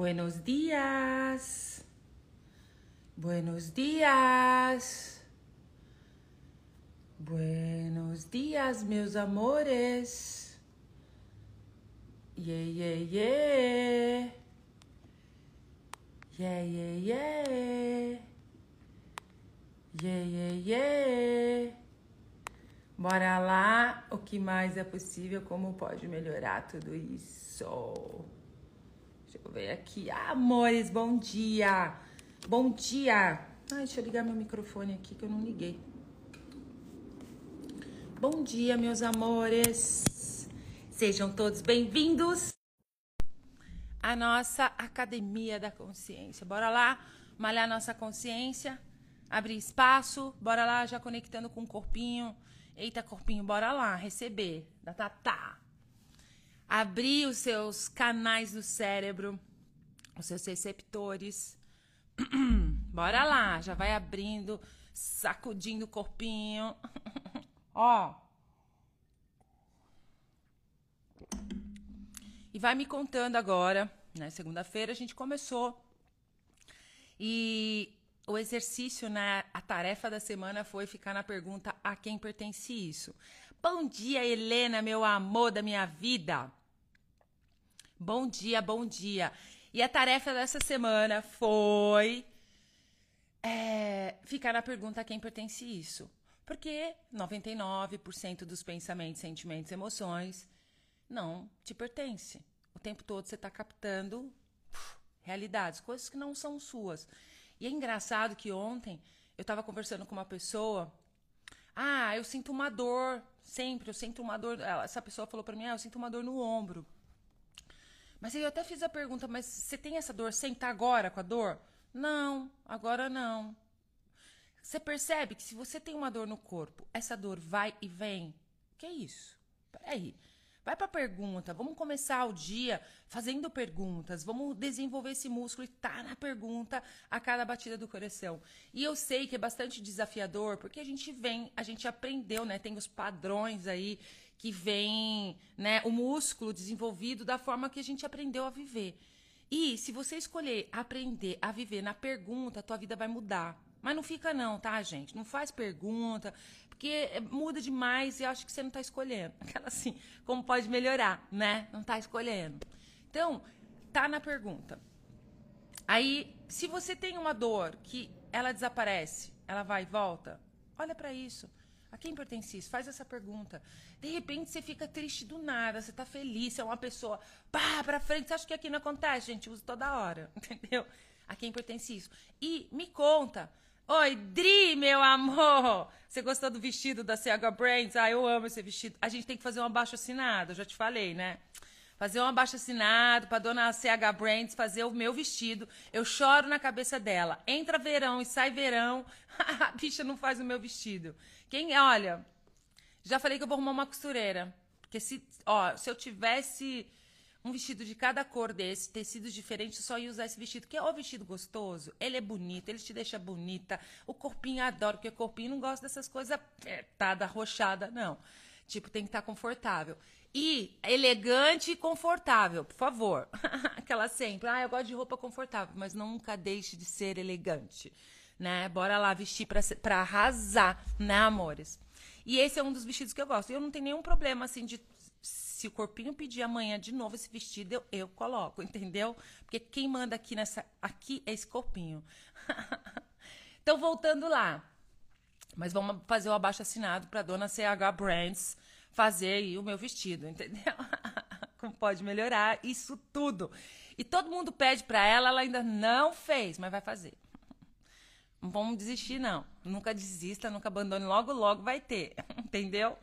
Buenos dias. Buenos dias. Buenos dias, meus amores. Yeah, yeah, yeah. Yeah, yeah, yeah. Yeah, yeah, yeah. Bora lá, o que mais é possível, como pode melhorar tudo isso? Deixa eu ver aqui. Ah, amores, bom dia. Bom dia. Ai, deixa eu ligar meu microfone aqui que eu não liguei. Bom dia, meus amores. Sejam todos bem-vindos à nossa Academia da Consciência. Bora lá malhar nossa consciência, abrir espaço. Bora lá já conectando com o corpinho. Eita, corpinho, bora lá receber da Tatá. Abrir os seus canais do cérebro, os seus receptores. Bora lá, já vai abrindo, sacudindo o corpinho. Ó. E vai me contando agora, né? Segunda-feira a gente começou. E o exercício, né? A tarefa da semana foi ficar na pergunta a quem pertence isso. Bom dia, Helena, meu amor da minha vida. Bom dia, bom dia. E a tarefa dessa semana foi é, ficar na pergunta a quem pertence isso. Porque 99% dos pensamentos, sentimentos, emoções não te pertence. O tempo todo você está captando uf, realidades, coisas que não são suas. E é engraçado que ontem eu estava conversando com uma pessoa. Ah, eu sinto uma dor. Sempre, eu sinto uma dor. Essa pessoa falou para mim: ah, eu sinto uma dor no ombro. Mas aí eu até fiz a pergunta: mas você tem essa dor sem estar agora com a dor? Não, agora não. Você percebe que se você tem uma dor no corpo, essa dor vai e vem. Que é isso? Peraí. Vai para pergunta. Vamos começar o dia fazendo perguntas. Vamos desenvolver esse músculo e tá na pergunta a cada batida do coração. E eu sei que é bastante desafiador, porque a gente vem, a gente aprendeu, né? Tem os padrões aí que vem, né, o músculo desenvolvido da forma que a gente aprendeu a viver. E se você escolher aprender a viver na pergunta, a tua vida vai mudar. Mas não fica não, tá, gente? Não faz pergunta, porque muda demais e acho que você não está escolhendo. Aquela assim, como pode melhorar, né? Não está escolhendo. Então, tá na pergunta. Aí, se você tem uma dor que ela desaparece, ela vai e volta, olha para isso. A quem pertence isso? Faz essa pergunta. De repente você fica triste do nada, você tá feliz, você é uma pessoa pá, pra frente. Você acha que aqui não acontece? Gente, usa toda hora, entendeu? A quem pertence isso? E me conta Oi, Dri, meu amor! Você gostou do vestido da CH Brands? Ah, eu amo esse vestido. A gente tem que fazer um abaixo assinado, eu já te falei, né? Fazer um abaixo assinado pra dona CH Brands fazer o meu vestido. Eu choro na cabeça dela. Entra verão e sai verão. a bicha não faz o meu vestido. Quem, olha, já falei que eu vou arrumar uma costureira. Porque se, ó, se eu tivesse um vestido de cada cor desse, tecidos diferentes, eu só ia usar esse vestido, que é o vestido gostoso, ele é bonito, ele te deixa bonita, o corpinho adora, porque o corpinho não gosta dessas coisas apertada, arrochada, não. Tipo, tem que estar tá confortável. E elegante e confortável, por favor. Aquela sempre, ah, eu gosto de roupa confortável, mas nunca deixe de ser elegante, né? Bora lá vestir pra, pra arrasar, né, amores? E esse é um dos vestidos que eu gosto. Eu não tenho nenhum problema, assim, de se o corpinho pedir amanhã de novo esse vestido, eu, eu coloco, entendeu? Porque quem manda aqui nessa. Aqui é esse corpinho. então, voltando lá. Mas vamos fazer o abaixo assinado para dona CH Brands fazer aí o meu vestido, entendeu? Como pode melhorar isso tudo. E todo mundo pede para ela, ela ainda não fez, mas vai fazer. Não vamos desistir, não. Nunca desista, nunca abandone. Logo, logo vai ter, entendeu?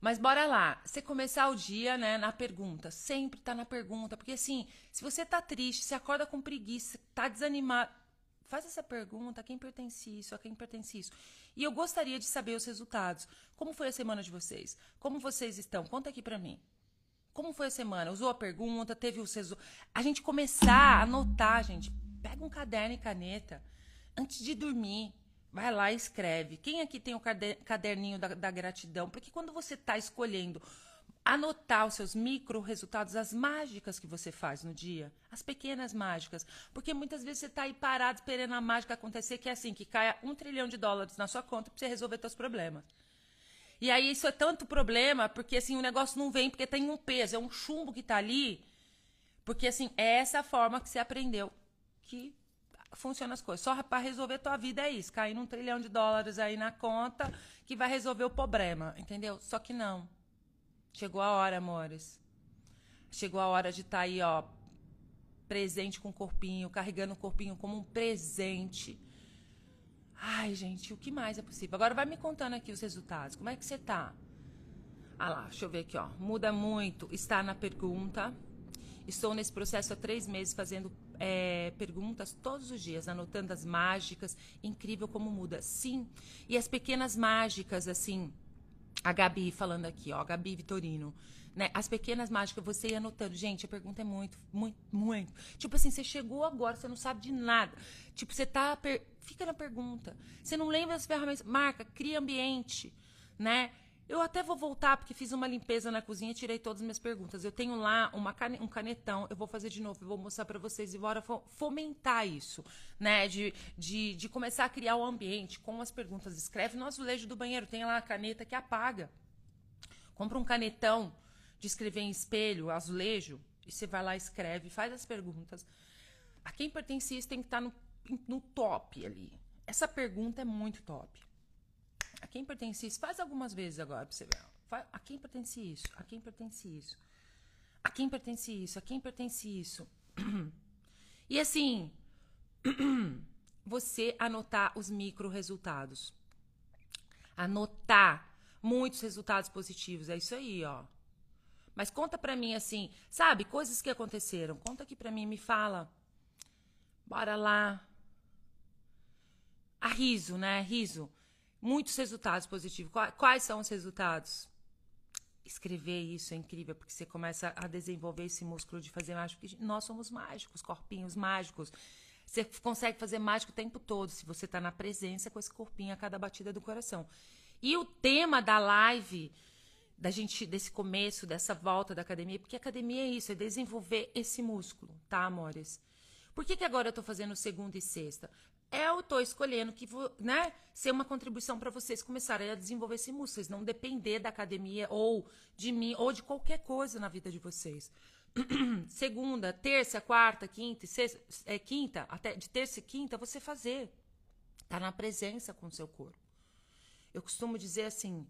Mas bora lá, você começar o dia, né, na pergunta. Sempre tá na pergunta, porque assim, se você tá triste, se acorda com preguiça, tá desanimado, faz essa pergunta, a quem pertence isso, a quem pertence isso. E eu gostaria de saber os resultados. Como foi a semana de vocês? Como vocês estão? Conta aqui pra mim. Como foi a semana? Usou a pergunta, teve os resultados? A gente começar a anotar, gente. Pega um caderno e caneta antes de dormir. Vai lá e escreve. Quem aqui tem o caderninho da, da gratidão? Porque quando você está escolhendo anotar os seus micro resultados, as mágicas que você faz no dia, as pequenas mágicas. Porque muitas vezes você está aí parado esperando a mágica acontecer, que é assim, que caia um trilhão de dólares na sua conta para você resolver seus problemas. E aí isso é tanto problema, porque assim, o negócio não vem porque tem um peso, é um chumbo que está ali. Porque assim, é essa forma que você aprendeu que funciona as coisas. Só para resolver tua vida é isso, cair um trilhão de dólares aí na conta que vai resolver o problema, entendeu? Só que não. Chegou a hora, amores. Chegou a hora de estar tá aí, ó, presente com o corpinho, carregando o corpinho como um presente. Ai, gente, o que mais é possível? Agora vai me contando aqui os resultados. Como é que você tá? Ah lá, deixa eu ver aqui, ó. Muda muito. Está na pergunta. Estou nesse processo há três meses fazendo é, perguntas todos os dias, anotando as mágicas. Incrível como muda. Sim. E as pequenas mágicas, assim, a Gabi falando aqui, ó, a Gabi Vitorino. Né? As pequenas mágicas, você ia anotando. Gente, a pergunta é muito, muito, muito. Tipo assim, você chegou agora, você não sabe de nada. Tipo, você tá. Per... Fica na pergunta. Você não lembra as ferramentas. Marca, cria ambiente, né? Eu até vou voltar, porque fiz uma limpeza na cozinha e tirei todas as minhas perguntas. Eu tenho lá cane... um canetão, eu vou fazer de novo, eu vou mostrar para vocês e bora fomentar isso, né? De, de, de começar a criar o um ambiente com as perguntas. Escreve no azulejo do banheiro, tem lá a caneta que apaga. Compra um canetão de escrever em espelho, azulejo, e você vai lá, escreve, faz as perguntas. A quem pertence isso tem que estar no, no top ali. Essa pergunta é muito top. A quem pertence isso? Faz algumas vezes agora pra você ver. A quem pertence isso? A quem pertence isso? A quem pertence isso? A quem pertence isso? E assim, você anotar os micro resultados. Anotar muitos resultados positivos. É isso aí, ó. Mas conta pra mim assim, sabe, coisas que aconteceram. Conta aqui pra mim, me fala. Bora lá. A riso, né? Riso muitos resultados positivos. Quais são os resultados? Escrever isso é incrível, porque você começa a desenvolver esse músculo de fazer mágico. Nós somos mágicos, corpinhos mágicos. Você consegue fazer mágico o tempo todo, se você está na presença com esse corpinho a cada batida do coração. E o tema da live, da gente, desse começo, dessa volta da academia, porque academia é isso, é desenvolver esse músculo, tá, amores? Por que, que agora eu estou fazendo segunda e sexta? Eu estou escolhendo que vou, né, ser uma contribuição para vocês começarem a desenvolver esse músculo, vocês não depender da academia ou de mim ou de qualquer coisa na vida de vocês. Segunda, terça, quarta, quinta, sexta, é, quinta, até de terça e quinta, você fazer. Tá na presença com o seu corpo. Eu costumo dizer assim,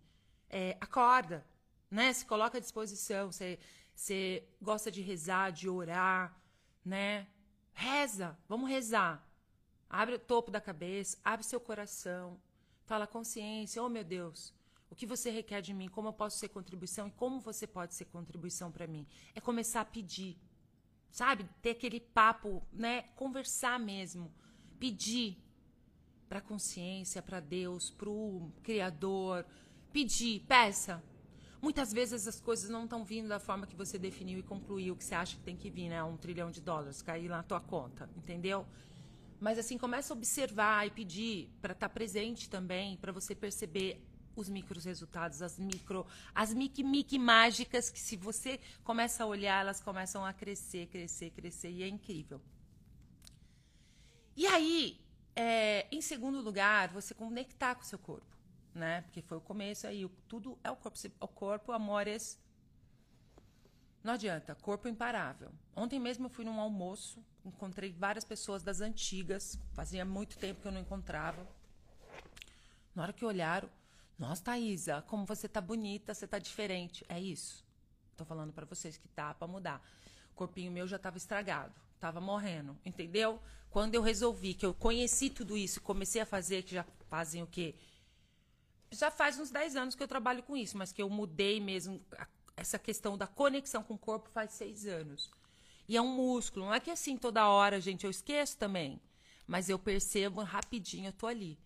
é, acorda, né? Se coloca à disposição. Você, você gosta de rezar, de orar, né? Reza, vamos rezar. Abre o topo da cabeça, abre seu coração, fala consciência, oh meu Deus, o que você requer de mim, como eu posso ser contribuição e como você pode ser contribuição para mim. É começar a pedir, sabe? Ter aquele papo, né? Conversar mesmo, pedir para a consciência, para Deus, para o Criador, pedir, peça. Muitas vezes as coisas não estão vindo da forma que você definiu e concluiu que você acha que tem que vir, né? Um trilhão de dólares cair na tua conta, entendeu? Mas assim, começa a observar e pedir para estar tá presente também, para você perceber os micros resultados, as micro, as mic mic mágicas que se você começa a olhar, elas começam a crescer, crescer, crescer e é incrível. E aí, é, em segundo lugar, você conectar com o seu corpo, né? Porque foi o começo aí, tudo é o corpo, o corpo, amores. Não adianta, corpo imparável. Ontem mesmo eu fui num almoço encontrei várias pessoas das antigas, fazia muito tempo que eu não encontrava. Na hora que olharam, nossa, Thaisa, como você tá bonita, você tá diferente. É isso. Tô falando para vocês que tá para mudar. O corpinho meu já tava estragado, tava morrendo, entendeu? Quando eu resolvi que eu conheci tudo isso e comecei a fazer, que já fazem o quê? Já faz uns 10 anos que eu trabalho com isso, mas que eu mudei mesmo essa questão da conexão com o corpo faz seis anos. E é um músculo. Não é que assim toda hora, gente, eu esqueço também. Mas eu percebo rapidinho, eu tô ali.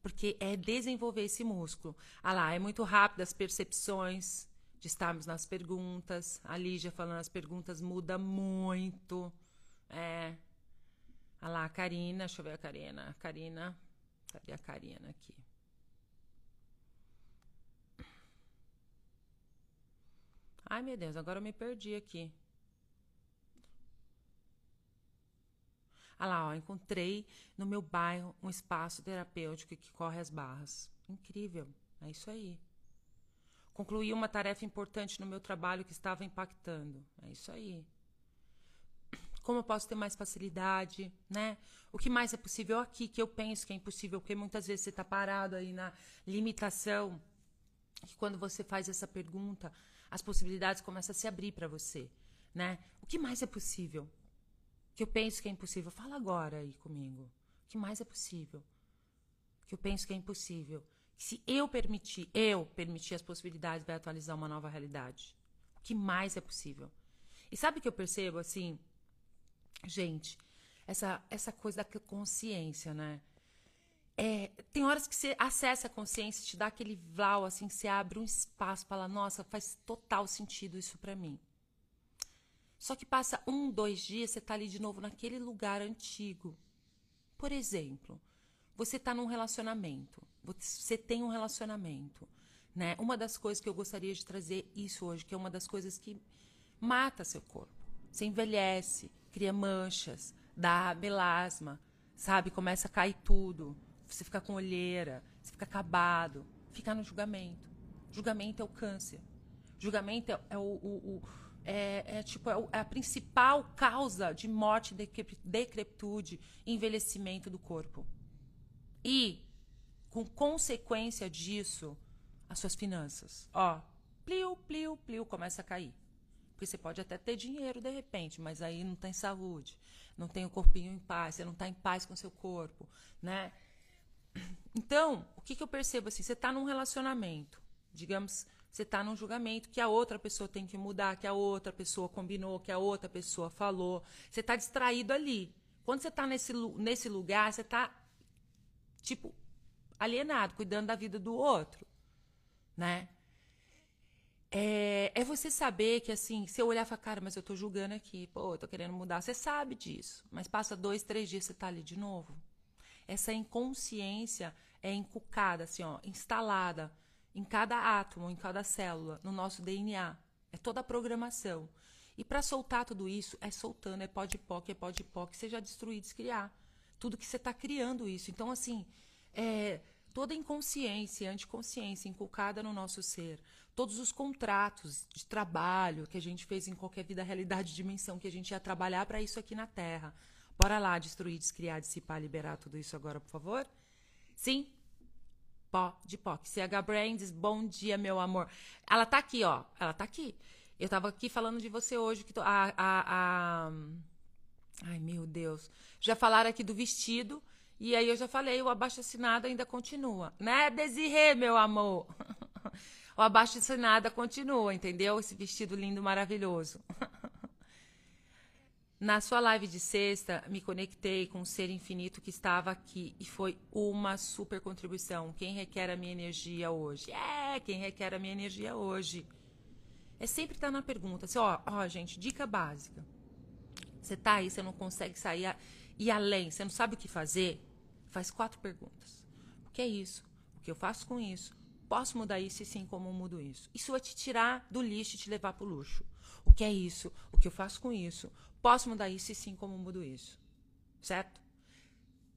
Porque é desenvolver esse músculo. Ah lá, é muito rápido as percepções de estarmos nas perguntas. A Lígia falando as perguntas muda muito. É. Ah lá, a Karina, deixa eu ver a Karina. A Karina, cadê a Karina aqui? Ai, meu Deus, agora eu me perdi aqui. Ah lá, ó, encontrei no meu bairro um espaço terapêutico que corre as barras. Incrível, é isso aí. Concluí uma tarefa importante no meu trabalho que estava impactando. É isso aí. Como eu posso ter mais facilidade, né? O que mais é possível aqui que eu penso que é impossível, porque muitas vezes você está parado aí na limitação. Que quando você faz essa pergunta, as possibilidades começam a se abrir para você, né? O que mais é possível? Que eu penso que é impossível. Fala agora aí comigo. O que mais é possível? Que eu penso que é impossível se eu permitir, eu permitir as possibilidades, vai atualizar uma nova realidade. O que mais é possível? E sabe o que eu percebo assim, gente, essa essa coisa da consciência, né? É, tem horas que você acessa a consciência, te dá aquele vlau, assim, você abre um espaço, fala, nossa, faz total sentido isso para mim. Só que passa um, dois dias, você tá ali de novo naquele lugar antigo. Por exemplo, você está num relacionamento, você tem um relacionamento, né? Uma das coisas que eu gostaria de trazer isso hoje, que é uma das coisas que mata seu corpo. Você envelhece, cria manchas, dá melasma, sabe? Começa a cair tudo. Você fica com olheira, você fica acabado, fica no julgamento. Julgamento é o câncer. Julgamento é, é o, o, o é, é, tipo, é, é, a principal causa de morte, decrepitude envelhecimento do corpo. E, com consequência disso, as suas finanças. Ó, pliu, pliu, pliu, começa a cair. Porque você pode até ter dinheiro de repente, mas aí não tem saúde, não tem o corpinho em paz, você não está em paz com seu corpo, né? Então, o que, que eu percebo assim? Você está num relacionamento, digamos, você está num julgamento que a outra pessoa tem que mudar, que a outra pessoa combinou, que a outra pessoa falou. Você está distraído ali. Quando você está nesse, nesse lugar, você está tipo, alienado, cuidando da vida do outro, né? É, é você saber que, assim, se eu olhar e falar, cara, mas eu tô julgando aqui, pô, eu tô querendo mudar. Você sabe disso, mas passa dois, três dias, você tá ali de novo. Essa inconsciência é encucada, assim, ó, instalada em cada átomo, em cada célula, no nosso DNA. É toda a programação. E para soltar tudo isso, é soltando, é pó de pó, que é pó de pó, que você já destruir, descriar tudo que você está criando isso. Então, assim, é, toda inconsciência, anticonsciência inculcada no nosso ser, todos os contratos de trabalho que a gente fez em qualquer vida, realidade, dimensão, que a gente ia trabalhar para isso aqui na Terra. Bora lá destruir, descriar, dissipar, liberar tudo isso agora, por favor? Sim? Pó de pó. CH Brands, bom dia, meu amor. Ela tá aqui, ó. Ela tá aqui. Eu tava aqui falando de você hoje, que tô, a, a, a Ai, meu Deus. Já falaram aqui do vestido. E aí eu já falei, o abaixo assinado ainda continua. Né, Desirê, meu amor? o abaixo assinado continua, entendeu? Esse vestido lindo, maravilhoso. Na sua live de sexta, me conectei com o ser infinito que estava aqui e foi uma super contribuição. Quem requer a minha energia hoje? É, quem requer a minha energia hoje. É sempre estar na pergunta. Assim, ó, ó, gente, dica básica. Você tá aí, você não consegue sair a, ir além, você não sabe o que fazer? Faz quatro perguntas. O que é isso? O que eu faço com isso? Posso mudar isso e sim, como mudo isso? Isso vai te tirar do lixo e te levar para o luxo. O que é isso? O que eu faço com isso? Posso mudar isso e sim, como mudo isso? Certo?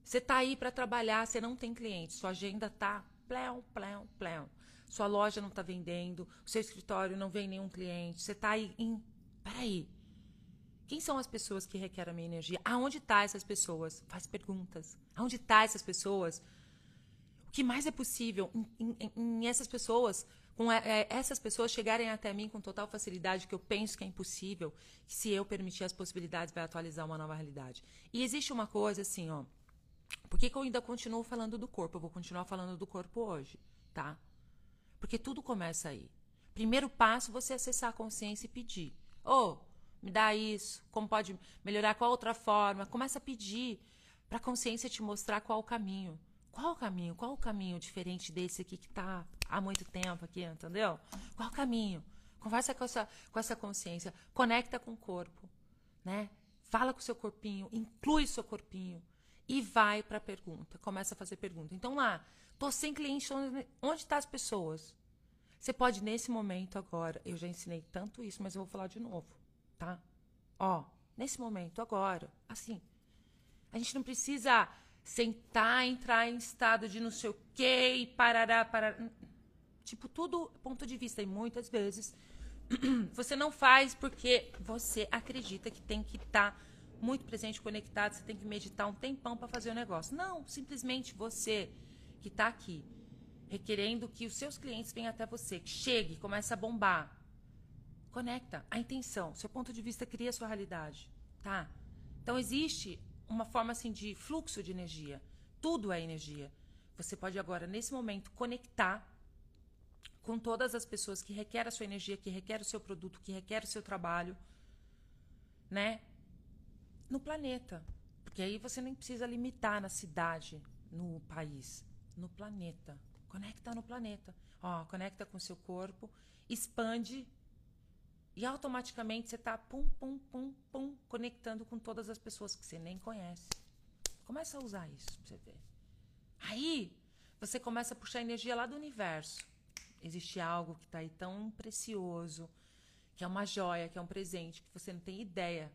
Você tá aí para trabalhar, você não tem cliente, sua agenda tá plém, plém, plém. Sua loja não está vendendo, seu escritório não vem nenhum cliente, você tá aí em. Peraí, quem são as pessoas que requerem a minha energia? Aonde tá essas pessoas? Faz perguntas. Aonde tá essas pessoas? O que mais é possível em, em, em essas pessoas, com é, essas pessoas chegarem até mim com total facilidade, que eu penso que é impossível, que se eu permitir as possibilidades, vai atualizar uma nova realidade. E existe uma coisa assim, ó. Por que, que eu ainda continuo falando do corpo? Eu vou continuar falando do corpo hoje, tá? Porque tudo começa aí. Primeiro passo, você acessar a consciência e pedir. Ô, oh, me dá isso, como pode melhorar, qual outra forma. Começa a pedir para a consciência te mostrar qual o caminho. Qual o caminho? Qual o caminho diferente desse aqui que está há muito tempo aqui, entendeu? Qual o caminho? Conversa com essa, com essa consciência, conecta com o corpo, né? Fala com o seu corpinho, inclui o seu corpinho e vai para a pergunta. Começa a fazer pergunta. Então lá, tô sem cliente, onde estão tá as pessoas? Você pode, nesse momento agora, eu já ensinei tanto isso, mas eu vou falar de novo, tá? Ó, nesse momento agora, assim, a gente não precisa sentar, entrar em estado de não sei o quê e parará, parar. Tipo, tudo ponto de vista. E muitas vezes você não faz porque você acredita que tem que estar tá muito presente, conectado, você tem que meditar um tempão para fazer o negócio. Não, simplesmente você que está aqui requerendo que os seus clientes venham até você, que chegue, comece a bombar. Conecta a intenção, seu ponto de vista cria a sua realidade, tá? Então existe uma forma assim de fluxo de energia. Tudo é energia. Você pode agora nesse momento conectar com todas as pessoas que requerem a sua energia, que requerem o seu produto, que requerem o seu trabalho, né? No planeta. Porque aí você nem precisa limitar na cidade, no país, no planeta. Conecta no planeta. Ó, conecta com o seu corpo, expande e automaticamente você está pum, pum, pum, pum, conectando com todas as pessoas que você nem conhece. Começa a usar isso pra você ver. Aí você começa a puxar energia lá do universo. Existe algo que está aí tão precioso, que é uma joia, que é um presente, que você não tem ideia,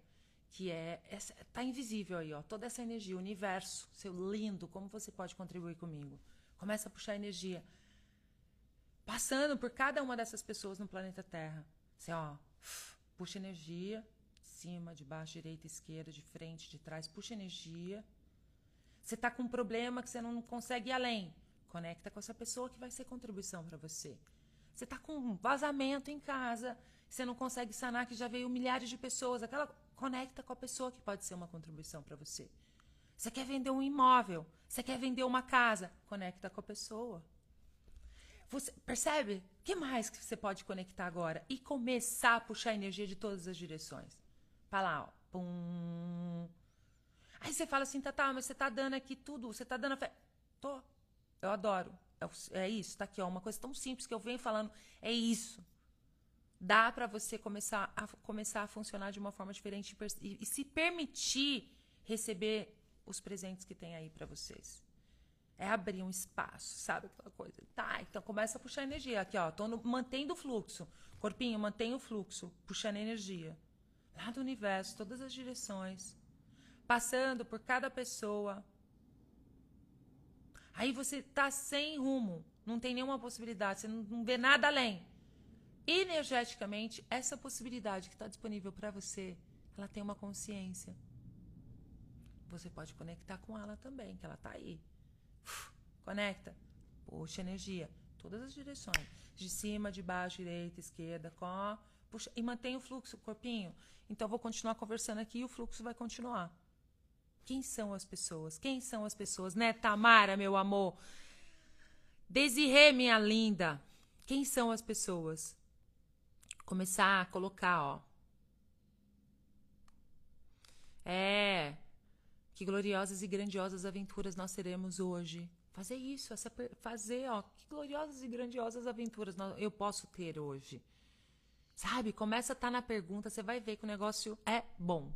que é está invisível aí, ó, toda essa energia, o universo, seu lindo, como você pode contribuir comigo? Começa a puxar energia. Passando por cada uma dessas pessoas no planeta Terra. Você, ó, puxa energia. Cima, de baixo, direita, esquerda, de frente, de trás. Puxa energia. Você tá com um problema que você não consegue ir além. Conecta com essa pessoa que vai ser contribuição para você. Você tá com um vazamento em casa, você não consegue sanar, que já veio milhares de pessoas. Aquela conecta com a pessoa que pode ser uma contribuição para você. Você quer vender um imóvel, você quer vender uma casa, conecta com a pessoa. Você percebe? O que mais que você pode conectar agora e começar a puxar energia de todas as direções? Para lá, ó. Pum. Aí você fala assim, tá, tá, mas você tá dando aqui tudo, você tá dando a fé. Tô. Eu adoro. É, é isso, tá aqui, ó, uma coisa tão simples que eu venho falando, é isso. Dá para você começar a começar a funcionar de uma forma diferente e, e se permitir receber os presentes que tem aí para vocês. É abrir um espaço, sabe aquela coisa? Tá, então começa a puxar energia. Aqui, ó, tô no, mantendo o fluxo. Corpinho, mantém o fluxo, puxando energia. Lá do universo, todas as direções. Passando por cada pessoa. Aí você tá sem rumo, não tem nenhuma possibilidade, você não, não vê nada além. Energeticamente, essa possibilidade que está disponível para você, ela tem uma consciência você pode conectar com ela também, que ela tá aí. Conecta. Puxa energia. Todas as direções. De cima, de baixo, direita, esquerda, com. Puxa, e mantém o fluxo, corpinho. Então, vou continuar conversando aqui e o fluxo vai continuar. Quem são as pessoas? Quem são as pessoas? Né, Tamara, meu amor? Desirê, minha linda. Quem são as pessoas? Começar a colocar, ó. É, que gloriosas e grandiosas aventuras nós teremos hoje. Fazer isso, essa, fazer, ó, que gloriosas e grandiosas aventuras eu posso ter hoje. Sabe? Começa a estar tá na pergunta, você vai ver que o negócio é bom.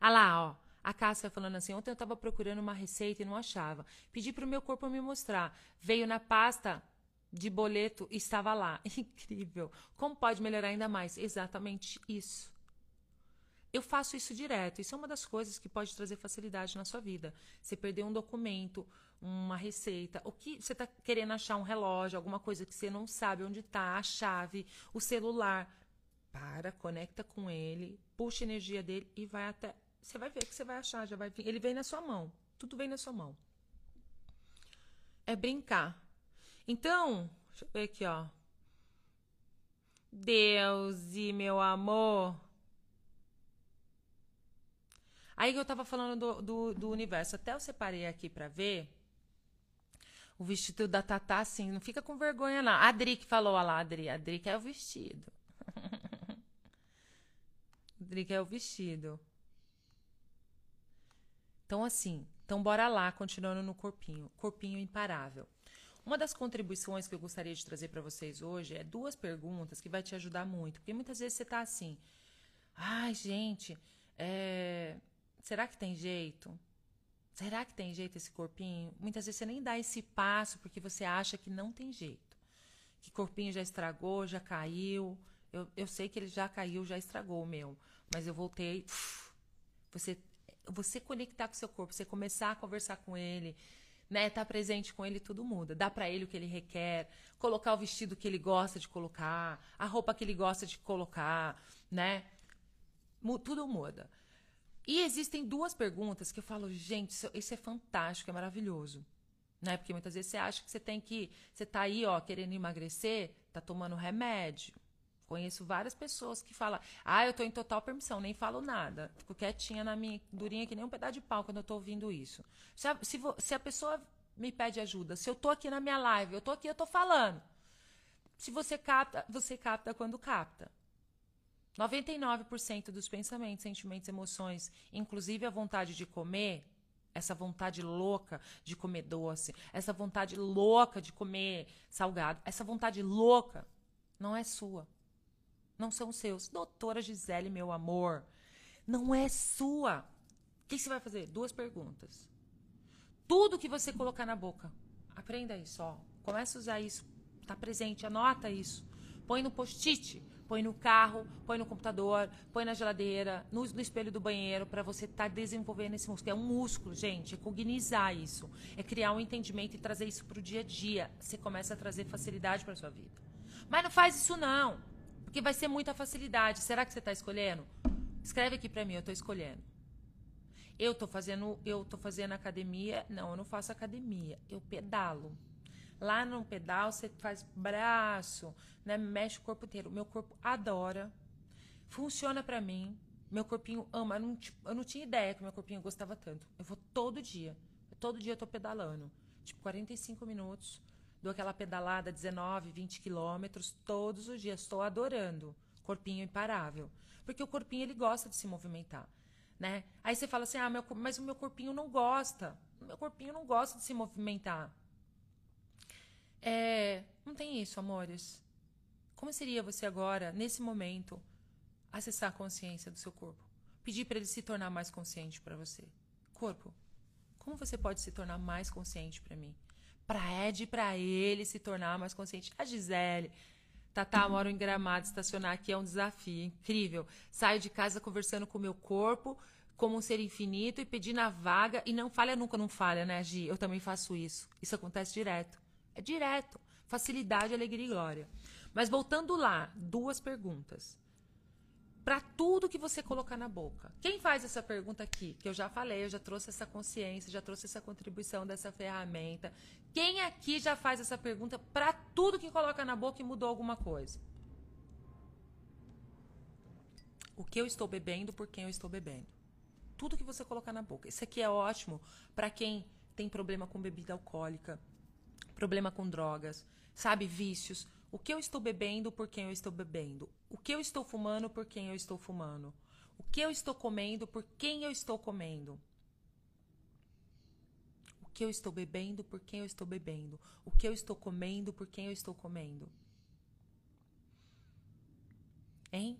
Ah lá, ó. A Cássia falando assim: ontem eu estava procurando uma receita e não achava. Pedi para o meu corpo me mostrar. Veio na pasta de boleto e estava lá. Incrível. Como pode melhorar ainda mais? Exatamente isso. Eu faço isso direto. Isso é uma das coisas que pode trazer facilidade na sua vida. Você perder um documento, uma receita, o que você está querendo achar um relógio, alguma coisa que você não sabe onde está, a chave, o celular. Para, conecta com ele, puxa a energia dele e vai até. Você vai ver que você vai achar, já vai vir. Ele vem na sua mão. Tudo vem na sua mão. É brincar. Então, deixa eu ver aqui, ó. Deus e meu amor. Aí eu tava falando do, do, do universo. Até eu separei aqui para ver. O vestido da Tatá, assim, não fica com vergonha, não. A Adri que falou, olha lá, Adri. A Adri quer o vestido. Adri quer o vestido. Então, assim, então bora lá, continuando no corpinho. Corpinho imparável. Uma das contribuições que eu gostaria de trazer para vocês hoje é duas perguntas que vai te ajudar muito. Porque muitas vezes você tá assim, ai, gente, é, Será que tem jeito? Será que tem jeito esse corpinho? Muitas vezes você nem dá esse passo porque você acha que não tem jeito. Que corpinho já estragou, já caiu. Eu, eu sei que ele já caiu, já estragou o meu. Mas eu voltei. Você, você conectar com o seu corpo, você começar a conversar com ele, né? Tá presente com ele, tudo muda. Dá para ele o que ele requer, colocar o vestido que ele gosta de colocar, a roupa que ele gosta de colocar, né? Tudo muda. E existem duas perguntas que eu falo, gente, isso, isso é fantástico, é maravilhoso. Né? Porque muitas vezes você acha que você tem que. Você tá aí, ó, querendo emagrecer, tá tomando remédio. Conheço várias pessoas que falam, ah, eu tô em total permissão, nem falo nada. Fico quietinha na minha durinha que nem um pedaço de pau quando eu tô ouvindo isso. Se a, se, se a pessoa me pede ajuda, se eu tô aqui na minha live, eu tô aqui, eu tô falando. Se você capta, você capta quando capta. 99% dos pensamentos, sentimentos, emoções, inclusive a vontade de comer, essa vontade louca de comer doce, essa vontade louca de comer salgado, essa vontade louca não é sua. Não são seus. Doutora Gisele, meu amor, não é sua. O que você vai fazer? Duas perguntas. Tudo que você colocar na boca, aprenda isso, ó. Começa a usar isso. Tá presente, anota isso. Põe no post-it põe no carro, põe no computador, põe na geladeira, no, espelho do banheiro, para você estar tá desenvolvendo esse músculo. É um músculo, gente, é cognizar isso, é criar um entendimento e trazer isso para o dia a dia. Você começa a trazer facilidade para sua vida. Mas não faz isso não, porque vai ser muita facilidade. Será que você está escolhendo? Escreve aqui para mim, eu estou escolhendo. Eu estou fazendo, eu tô fazendo academia. Não, eu não faço academia. Eu pedalo. Lá no pedal você faz braço, né? Mexe o corpo inteiro. Meu corpo adora. Funciona para mim. Meu corpinho ama. Eu não, eu não tinha ideia que meu corpinho gostava tanto. Eu vou todo dia. Todo dia eu tô pedalando. Tipo, 45 minutos. Dou aquela pedalada 19, 20 quilômetros todos os dias. Estou adorando. Corpinho imparável. Porque o corpinho ele gosta de se movimentar. Né? Aí você fala assim: ah, meu, mas o meu corpinho não gosta. O meu corpinho não gosta de se movimentar. É, não tem isso, amores. Como seria você agora, nesse momento, acessar a consciência do seu corpo? Pedir para ele se tornar mais consciente para você. Corpo, como você pode se tornar mais consciente para mim? Para Ed, para ele se tornar mais consciente. A Gisele, Tatá, moro em Gramado, estacionar aqui é um desafio incrível. Saio de casa conversando com o meu corpo como um ser infinito e pedindo a vaga e não falha nunca, não falha, né, Gi? Eu também faço isso. Isso acontece direto. É direto. Facilidade, alegria e glória. Mas voltando lá, duas perguntas. Para tudo que você colocar na boca. Quem faz essa pergunta aqui? Que eu já falei, eu já trouxe essa consciência, já trouxe essa contribuição dessa ferramenta. Quem aqui já faz essa pergunta para tudo que coloca na boca e mudou alguma coisa? O que eu estou bebendo, por quem eu estou bebendo? Tudo que você colocar na boca. Isso aqui é ótimo para quem tem problema com bebida alcoólica, problema com drogas, sabe, vícios. O que eu estou bebendo, por quem eu estou bebendo? O que eu estou fumando, por quem eu estou fumando? O que eu estou comendo, por quem eu estou comendo? O que eu estou bebendo, por quem eu estou bebendo? O que eu estou comendo, por quem eu estou comendo? Hein?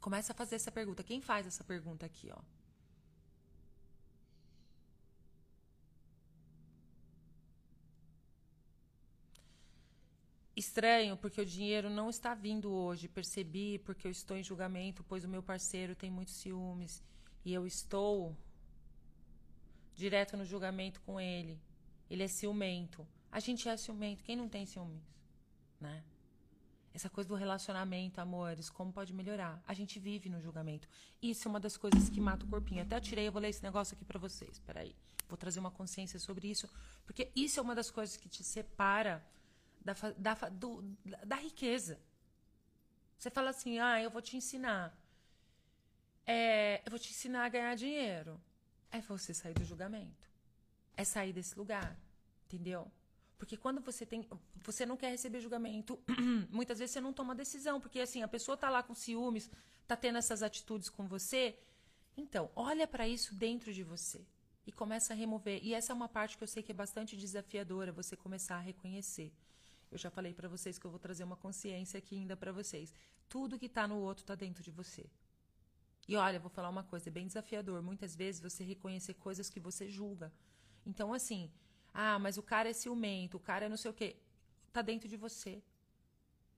Começa a fazer essa pergunta. Quem faz essa pergunta aqui, ó? Estranho, porque o dinheiro não está vindo hoje. Percebi porque eu estou em julgamento, pois o meu parceiro tem muitos ciúmes e eu estou direto no julgamento com ele. Ele é ciumento. A gente é ciumento. Quem não tem ciúmes? Né? Essa coisa do relacionamento, amores, como pode melhorar? A gente vive no julgamento. Isso é uma das coisas que mata o corpinho. Até eu tirei, eu vou ler esse negócio aqui para vocês. Peraí. Vou trazer uma consciência sobre isso, porque isso é uma das coisas que te separa da, da, do, da riqueza. Você fala assim, ah, eu vou te ensinar. É, eu vou te ensinar a ganhar dinheiro. É você sair do julgamento. É sair desse lugar. Entendeu? Porque quando você tem. Você não quer receber julgamento, muitas vezes você não toma decisão. Porque assim, a pessoa tá lá com ciúmes, tá tendo essas atitudes com você. Então, olha para isso dentro de você. E começa a remover. E essa é uma parte que eu sei que é bastante desafiadora, você começar a reconhecer. Eu já falei para vocês que eu vou trazer uma consciência aqui ainda para vocês. Tudo que está no outro está dentro de você. E olha, vou falar uma coisa, é bem desafiador. Muitas vezes você reconhecer coisas que você julga. Então, assim, ah, mas o cara é ciumento, o cara é não sei o quê. Tá dentro de você.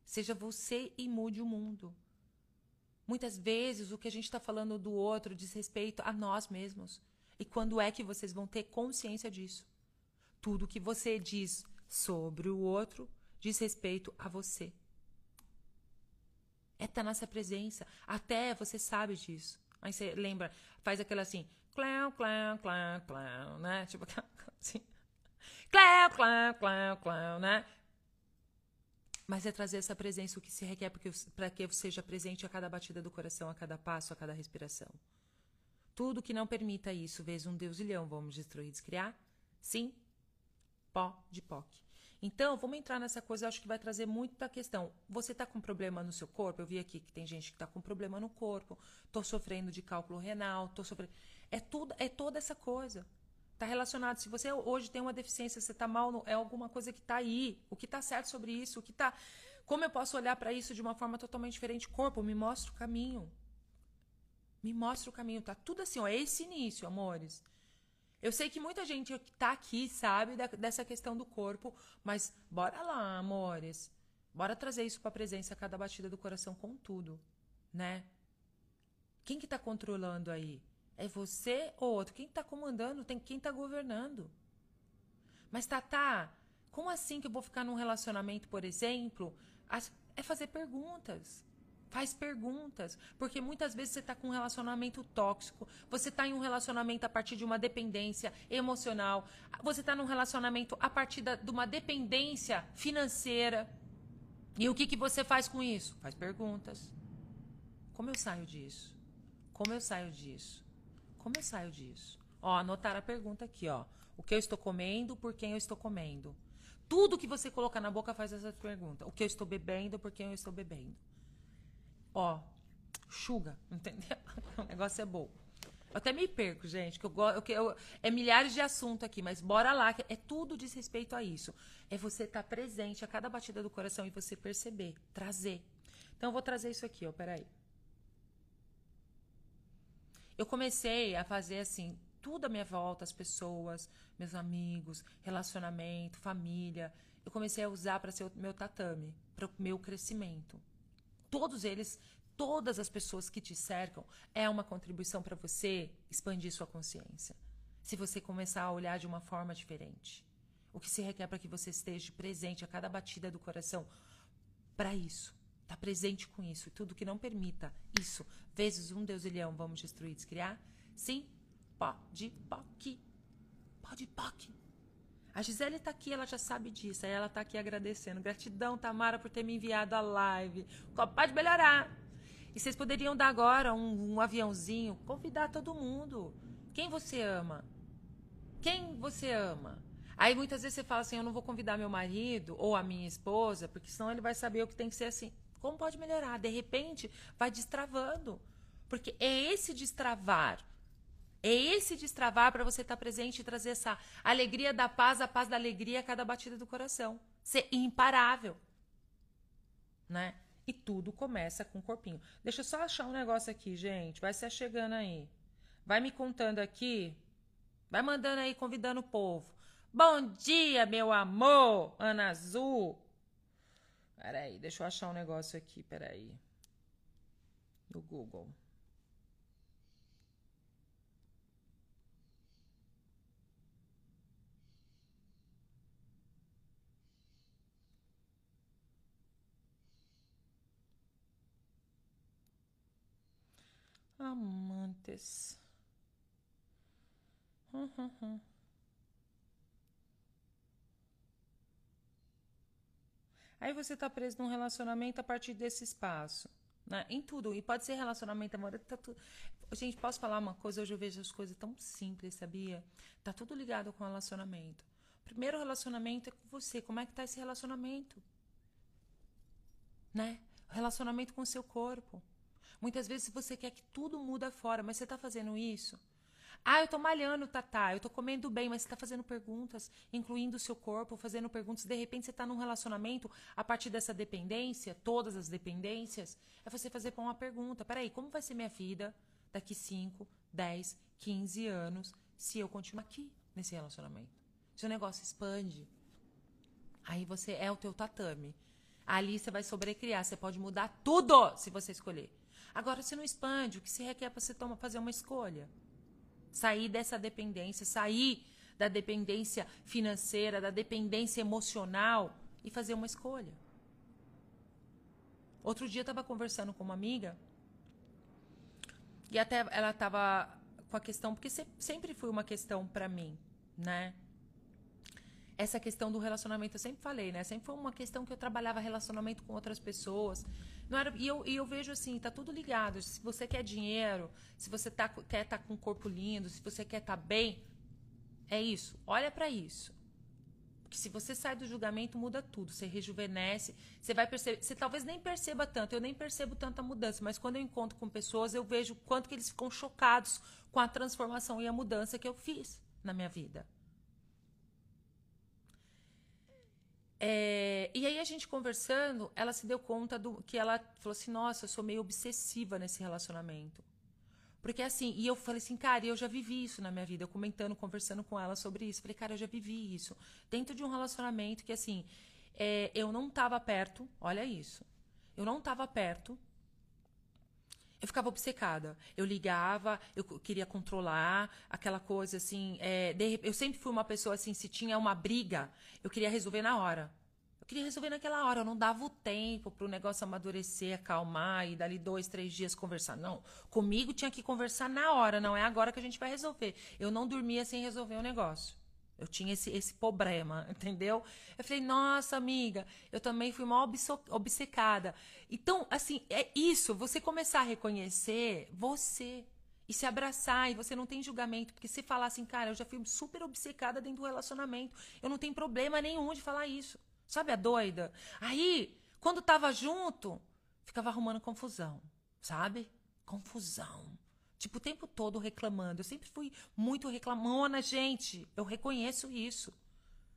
Seja você e mude o mundo. Muitas vezes o que a gente está falando do outro diz respeito a nós mesmos. E quando é que vocês vão ter consciência disso? Tudo que você diz sobre o outro diz respeito a você. É tá nessa presença. Até você sabe disso. Aí você lembra, faz aquela assim, clão, clão, clão, clão, né? Tipo assim. Clão, clão, clão, clão, né? Mas é trazer essa presença, o que se requer para que seja presente a cada batida do coração, a cada passo, a cada respiração. Tudo que não permita isso, vez um Deus ilhão, vamos destruir e descriar? Sim, pó de POC. Então, vamos entrar nessa coisa, acho que vai trazer muito questão. Você está com problema no seu corpo? Eu vi aqui que tem gente que está com problema no corpo, estou sofrendo de cálculo renal, estou sofrendo. É, tudo, é toda essa coisa. Está relacionado. Se você hoje tem uma deficiência, você está mal, é alguma coisa que está aí. O que está certo sobre isso? O que está. Como eu posso olhar para isso de uma forma totalmente diferente? Corpo, me mostra o caminho. Me mostra o caminho. Tá tudo assim, ó. É esse início, amores. Eu sei que muita gente tá aqui sabe da, dessa questão do corpo, mas bora lá, amores. Bora trazer isso para presença cada batida do coração com tudo, né? Quem que tá controlando aí? É você ou outro? Quem está comandando? Tem quem está governando. Mas, Tatá, como assim que eu vou ficar num relacionamento, por exemplo? É fazer perguntas. Faz perguntas. Porque muitas vezes você está com um relacionamento tóxico. Você está em um relacionamento a partir de uma dependência emocional. Você está num relacionamento a partir da, de uma dependência financeira. E o que, que você faz com isso? Faz perguntas. Como eu saio disso? Como eu saio disso? Como eu saio disso? Ó, anotar a pergunta aqui, ó. O que eu estou comendo, por quem eu estou comendo. Tudo que você colocar na boca faz essa pergunta. O que eu estou bebendo, por quem eu estou bebendo. Ó, chuga, entendeu? O negócio é bom. Eu até me perco, gente, que eu gosto. Eu, é milhares de assuntos aqui, mas bora lá, é tudo diz respeito a isso. É você estar tá presente a cada batida do coração e você perceber, trazer. Então eu vou trazer isso aqui, ó, peraí eu comecei a fazer assim, tudo à minha volta, as pessoas, meus amigos, relacionamento, família. Eu comecei a usar para ser o meu tatame, para o meu crescimento. Todos eles, todas as pessoas que te cercam, é uma contribuição para você expandir sua consciência. Se você começar a olhar de uma forma diferente. O que se requer para que você esteja presente a cada batida do coração para isso. Está presente com isso. E tudo que não permita isso, vezes um Deus ilhão, vamos destruir, descriar? Sim, pode, pode. Pode, pode. A Gisele está aqui, ela já sabe disso. Aí ela está aqui agradecendo. Gratidão, Tamara, por ter me enviado a live. Pode melhorar. E vocês poderiam dar agora um, um aviãozinho, convidar todo mundo. Quem você ama? Quem você ama? Aí muitas vezes você fala assim: eu não vou convidar meu marido ou a minha esposa, porque senão ele vai saber o que tem que ser assim. Como pode melhorar? De repente, vai destravando. Porque é esse destravar. É esse destravar para você estar tá presente e trazer essa alegria da paz, a paz da alegria a cada batida do coração. Ser imparável. Né? E tudo começa com o corpinho. Deixa eu só achar um negócio aqui, gente. Vai se chegando aí. Vai me contando aqui. Vai mandando aí, convidando o povo. Bom dia, meu amor, Ana Azul. Peraí, deixa eu achar um negócio aqui, peraí. No Google. Amantes. Aí você está preso num relacionamento a partir desse espaço. Né? Em tudo. E pode ser relacionamento amoroso. Tá tu... Gente, posso falar uma coisa? Hoje eu vejo as coisas tão simples, sabia? Tá tudo ligado com relacionamento. Primeiro relacionamento é com você. Como é que tá esse relacionamento? Né? Relacionamento com o seu corpo. Muitas vezes você quer que tudo muda fora, mas você está fazendo isso? Ah, eu tô malhando, Tatá, eu tô comendo bem, mas você tá fazendo perguntas, incluindo o seu corpo, fazendo perguntas. De repente você tá num relacionamento a partir dessa dependência, todas as dependências. É você fazer uma pergunta: peraí, como vai ser minha vida? daqui 5, 10, 15 anos se eu continuar aqui nesse relacionamento. Se o negócio expande, aí você é o teu tatame. Ali você vai sobrecriar, você pode mudar tudo se você escolher. Agora, se não expande, o que se requer para você tomar, fazer uma escolha? Sair dessa dependência, sair da dependência financeira, da dependência emocional e fazer uma escolha. Outro dia eu estava conversando com uma amiga e até ela estava com a questão, porque sempre foi uma questão para mim, né? Essa questão do relacionamento, eu sempre falei, né? Sempre foi uma questão que eu trabalhava relacionamento com outras pessoas. Não era, e, eu, e eu vejo assim, tá tudo ligado. Se você quer dinheiro, se você tá, quer estar tá com um corpo lindo, se você quer estar tá bem, é isso. Olha para isso. Porque se você sai do julgamento, muda tudo. Você rejuvenesce, você vai perceber. Você talvez nem perceba tanto, eu nem percebo tanta mudança, mas quando eu encontro com pessoas, eu vejo quanto que eles ficam chocados com a transformação e a mudança que eu fiz na minha vida. É, e aí a gente conversando, ela se deu conta do que ela falou assim: nossa, eu sou meio obsessiva nesse relacionamento. Porque assim, e eu falei assim, cara, eu já vivi isso na minha vida, eu comentando, conversando com ela sobre isso. Falei, cara, eu já vivi isso. Dentro de um relacionamento que, assim, é, eu não tava perto, olha isso. Eu não tava perto. Eu ficava obcecada. Eu ligava, eu queria controlar aquela coisa assim. É, de, eu sempre fui uma pessoa assim, se tinha uma briga, eu queria resolver na hora queria resolver naquela hora. Eu não dava o tempo para o negócio amadurecer, acalmar e dali dois, três dias conversar. Não. Comigo tinha que conversar na hora, não é agora que a gente vai resolver. Eu não dormia sem resolver o negócio. Eu tinha esse, esse problema, entendeu? Eu falei, nossa, amiga, eu também fui mal obcecada. Então, assim, é isso, você começar a reconhecer você e se abraçar, e você não tem julgamento, porque se falar assim, cara, eu já fui super obcecada dentro do relacionamento, eu não tenho problema nenhum de falar isso. Sabe a doida? Aí, quando tava junto, ficava arrumando confusão, sabe? Confusão. Tipo, o tempo todo reclamando. Eu sempre fui muito reclamona, gente. Eu reconheço isso.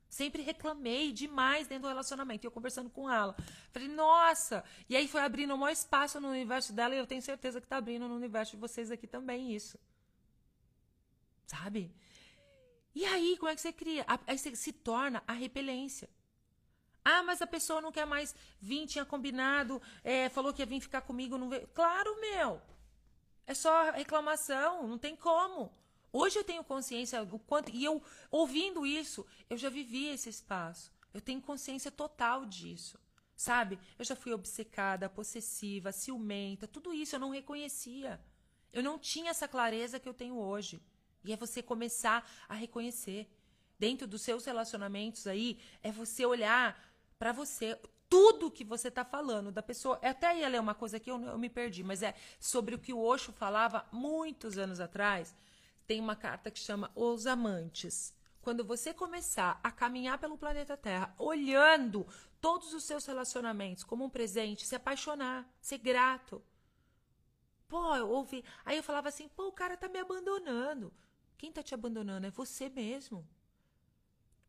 Sempre reclamei demais dentro do relacionamento. E eu conversando com ela. Falei, nossa! E aí foi abrindo o maior espaço no universo dela e eu tenho certeza que tá abrindo no universo de vocês aqui também isso. Sabe? E aí, como é que você cria? Aí você se torna a repelência. Ah, mas a pessoa não quer mais vir, tinha combinado, é, falou que ia vir ficar comigo, não veio. Claro, meu. É só reclamação, não tem como. Hoje eu tenho consciência do quanto. E eu, ouvindo isso, eu já vivi esse espaço. Eu tenho consciência total disso. Sabe? Eu já fui obcecada, possessiva, ciumenta, tudo isso eu não reconhecia. Eu não tinha essa clareza que eu tenho hoje. E é você começar a reconhecer. Dentro dos seus relacionamentos aí, é você olhar para você tudo que você está falando da pessoa. Eu até ia ler uma coisa aqui, eu, eu me perdi, mas é sobre o que o Osho falava muitos anos atrás. Tem uma carta que chama Os Amantes. Quando você começar a caminhar pelo planeta Terra, olhando todos os seus relacionamentos como um presente, se apaixonar, ser grato. Pô, eu ouvi. Aí eu falava assim: pô, o cara tá me abandonando. Quem tá te abandonando é você mesmo.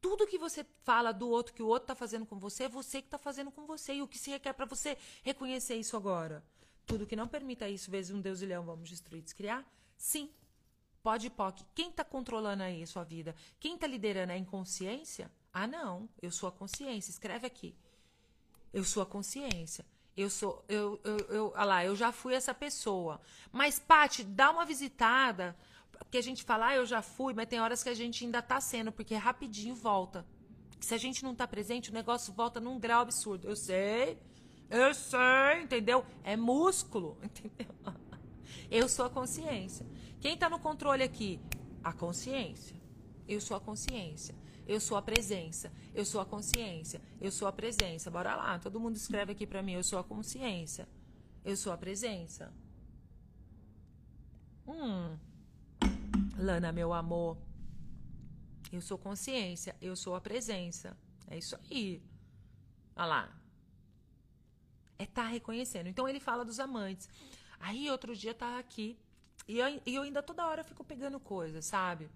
Tudo que você fala do outro, que o outro está fazendo com você, é você que está fazendo com você. E o que se requer para você reconhecer isso agora? Tudo que não permita isso, vezes um Deus e leão, vamos destruir, descriar? Sim. Pode POC. Quem está controlando aí a sua vida? Quem está liderando é a inconsciência? Ah, não. Eu sou a consciência. Escreve aqui. Eu sou a consciência. Eu sou. Eu, eu, eu, ah lá, eu já fui essa pessoa. Mas, Pati, dá uma visitada que a gente fala, ah, eu já fui, mas tem horas que a gente ainda tá sendo, porque rapidinho volta. Se a gente não tá presente, o negócio volta num grau absurdo. Eu sei, eu sei, entendeu? É músculo, entendeu? Eu sou a consciência. Quem tá no controle aqui? A consciência. Eu sou a consciência. Eu sou a presença. Eu sou a consciência. Eu sou a presença. Bora lá, todo mundo escreve aqui para mim. Eu sou a consciência. Eu sou a presença. Hum. Lana, meu amor, eu sou consciência, eu sou a presença. É isso aí. Olha lá. É tá reconhecendo. Então ele fala dos amantes. Aí outro dia tá aqui. E eu, e eu ainda toda hora fico pegando coisas, sabe?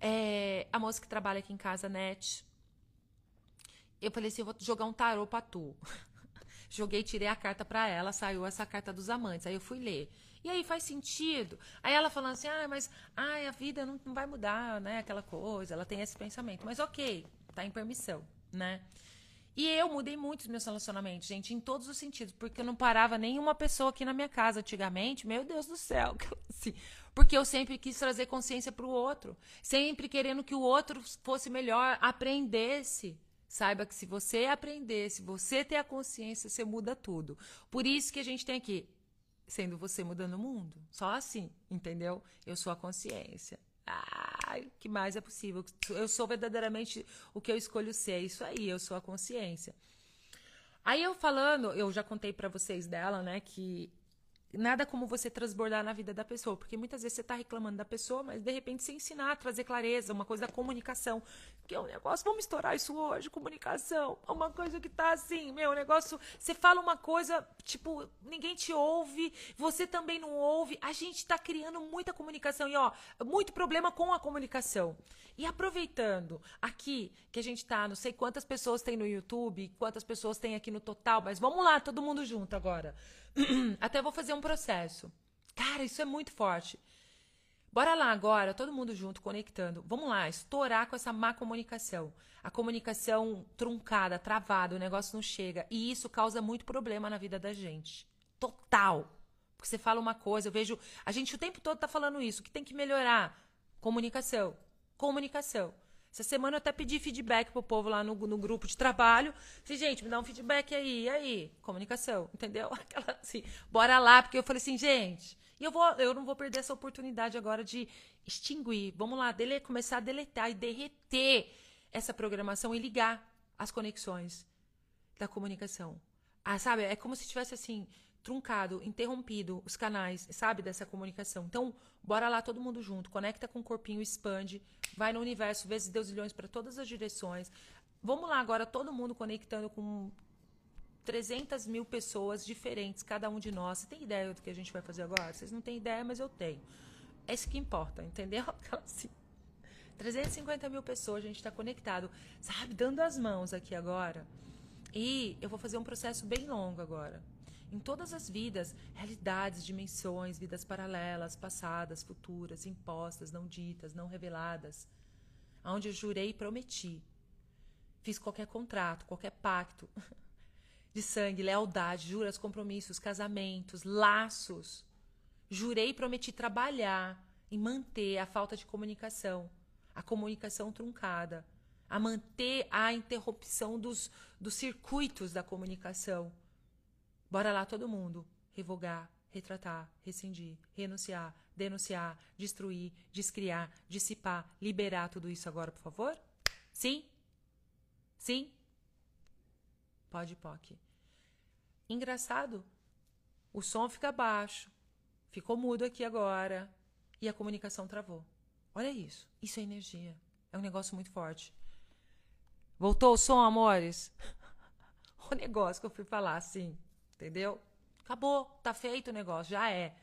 É, a moça que trabalha aqui em casa, Net. Eu falei assim: eu vou jogar um tarô pra tu. Joguei, tirei a carta para ela, saiu essa carta dos amantes. Aí eu fui ler. E aí faz sentido. Aí ela falando assim: "Ah, mas ai, a vida não, não vai mudar, né? Aquela coisa". Ela tem esse pensamento. Mas OK, tá em permissão, né? E eu mudei muito os meus relacionamentos, gente, em todos os sentidos, porque eu não parava nenhuma pessoa aqui na minha casa antigamente, meu Deus do céu, assim, porque eu sempre quis trazer consciência para o outro, sempre querendo que o outro fosse melhor, aprendesse. Saiba que se você aprender, se você ter a consciência, você muda tudo. Por isso que a gente tem aqui, sendo você mudando o mundo. Só assim, entendeu? Eu sou a consciência. Ah, que mais é possível? Eu sou verdadeiramente o que eu escolho ser. Isso aí, eu sou a consciência. Aí eu falando, eu já contei para vocês dela, né, que nada como você transbordar na vida da pessoa, porque muitas vezes você está reclamando da pessoa, mas de repente você ensinar, trazer clareza, uma coisa da comunicação, que é um negócio, vamos estourar isso hoje, comunicação, uma coisa que tá assim, meu, negócio, você fala uma coisa, tipo, ninguém te ouve, você também não ouve, a gente está criando muita comunicação e ó, muito problema com a comunicação. E aproveitando aqui que a gente tá, não sei quantas pessoas tem no YouTube, quantas pessoas tem aqui no total, mas vamos lá, todo mundo junto agora. Até vou fazer um processo. Cara, isso é muito forte. Bora lá agora, todo mundo junto, conectando. Vamos lá, estourar com essa má comunicação. A comunicação truncada, travada, o negócio não chega. E isso causa muito problema na vida da gente. Total. Porque você fala uma coisa, eu vejo. A gente o tempo todo tá falando isso, que tem que melhorar. Comunicação. Comunicação. Essa semana eu até pedi feedback pro povo lá no, no grupo de trabalho. Falei, gente, me dá um feedback aí, aí? Comunicação, entendeu? Aquela assim, bora lá, porque eu falei assim, gente, e eu, vou, eu não vou perder essa oportunidade agora de extinguir. Vamos lá, dele, começar a deletar e derreter essa programação e ligar as conexões da comunicação. Ah, sabe? É como se tivesse assim, truncado, interrompido os canais, sabe, dessa comunicação. Então, bora lá todo mundo junto, conecta com o corpinho, expande, vai no universo, vezes Deus milhões para todas as direções. Vamos lá agora, todo mundo conectando com 300 mil pessoas diferentes, cada um de nós. Você tem ideia do que a gente vai fazer agora? Vocês não têm ideia, mas eu tenho. É isso que importa, entendeu? Assim, 350 mil pessoas, a gente está conectado, sabe? Dando as mãos aqui agora. E eu vou fazer um processo bem longo agora. Em todas as vidas, realidades, dimensões, vidas paralelas, passadas, futuras, impostas, não ditas, não reveladas, onde eu jurei e prometi. Fiz qualquer contrato, qualquer pacto de sangue, lealdade, juras, compromissos, casamentos, laços. Jurei e prometi trabalhar em manter a falta de comunicação, a comunicação truncada, a manter a interrupção dos, dos circuitos da comunicação Bora lá todo mundo. Revogar, retratar, rescindir, renunciar, denunciar, destruir, descriar, dissipar, liberar tudo isso agora, por favor? Sim? Sim? Pode, POC. Engraçado. O som fica baixo. Ficou mudo aqui agora. E a comunicação travou. Olha isso. Isso é energia. É um negócio muito forte. Voltou o som, amores? o negócio que eu fui falar, assim. Entendeu? Acabou, tá feito o negócio, já é.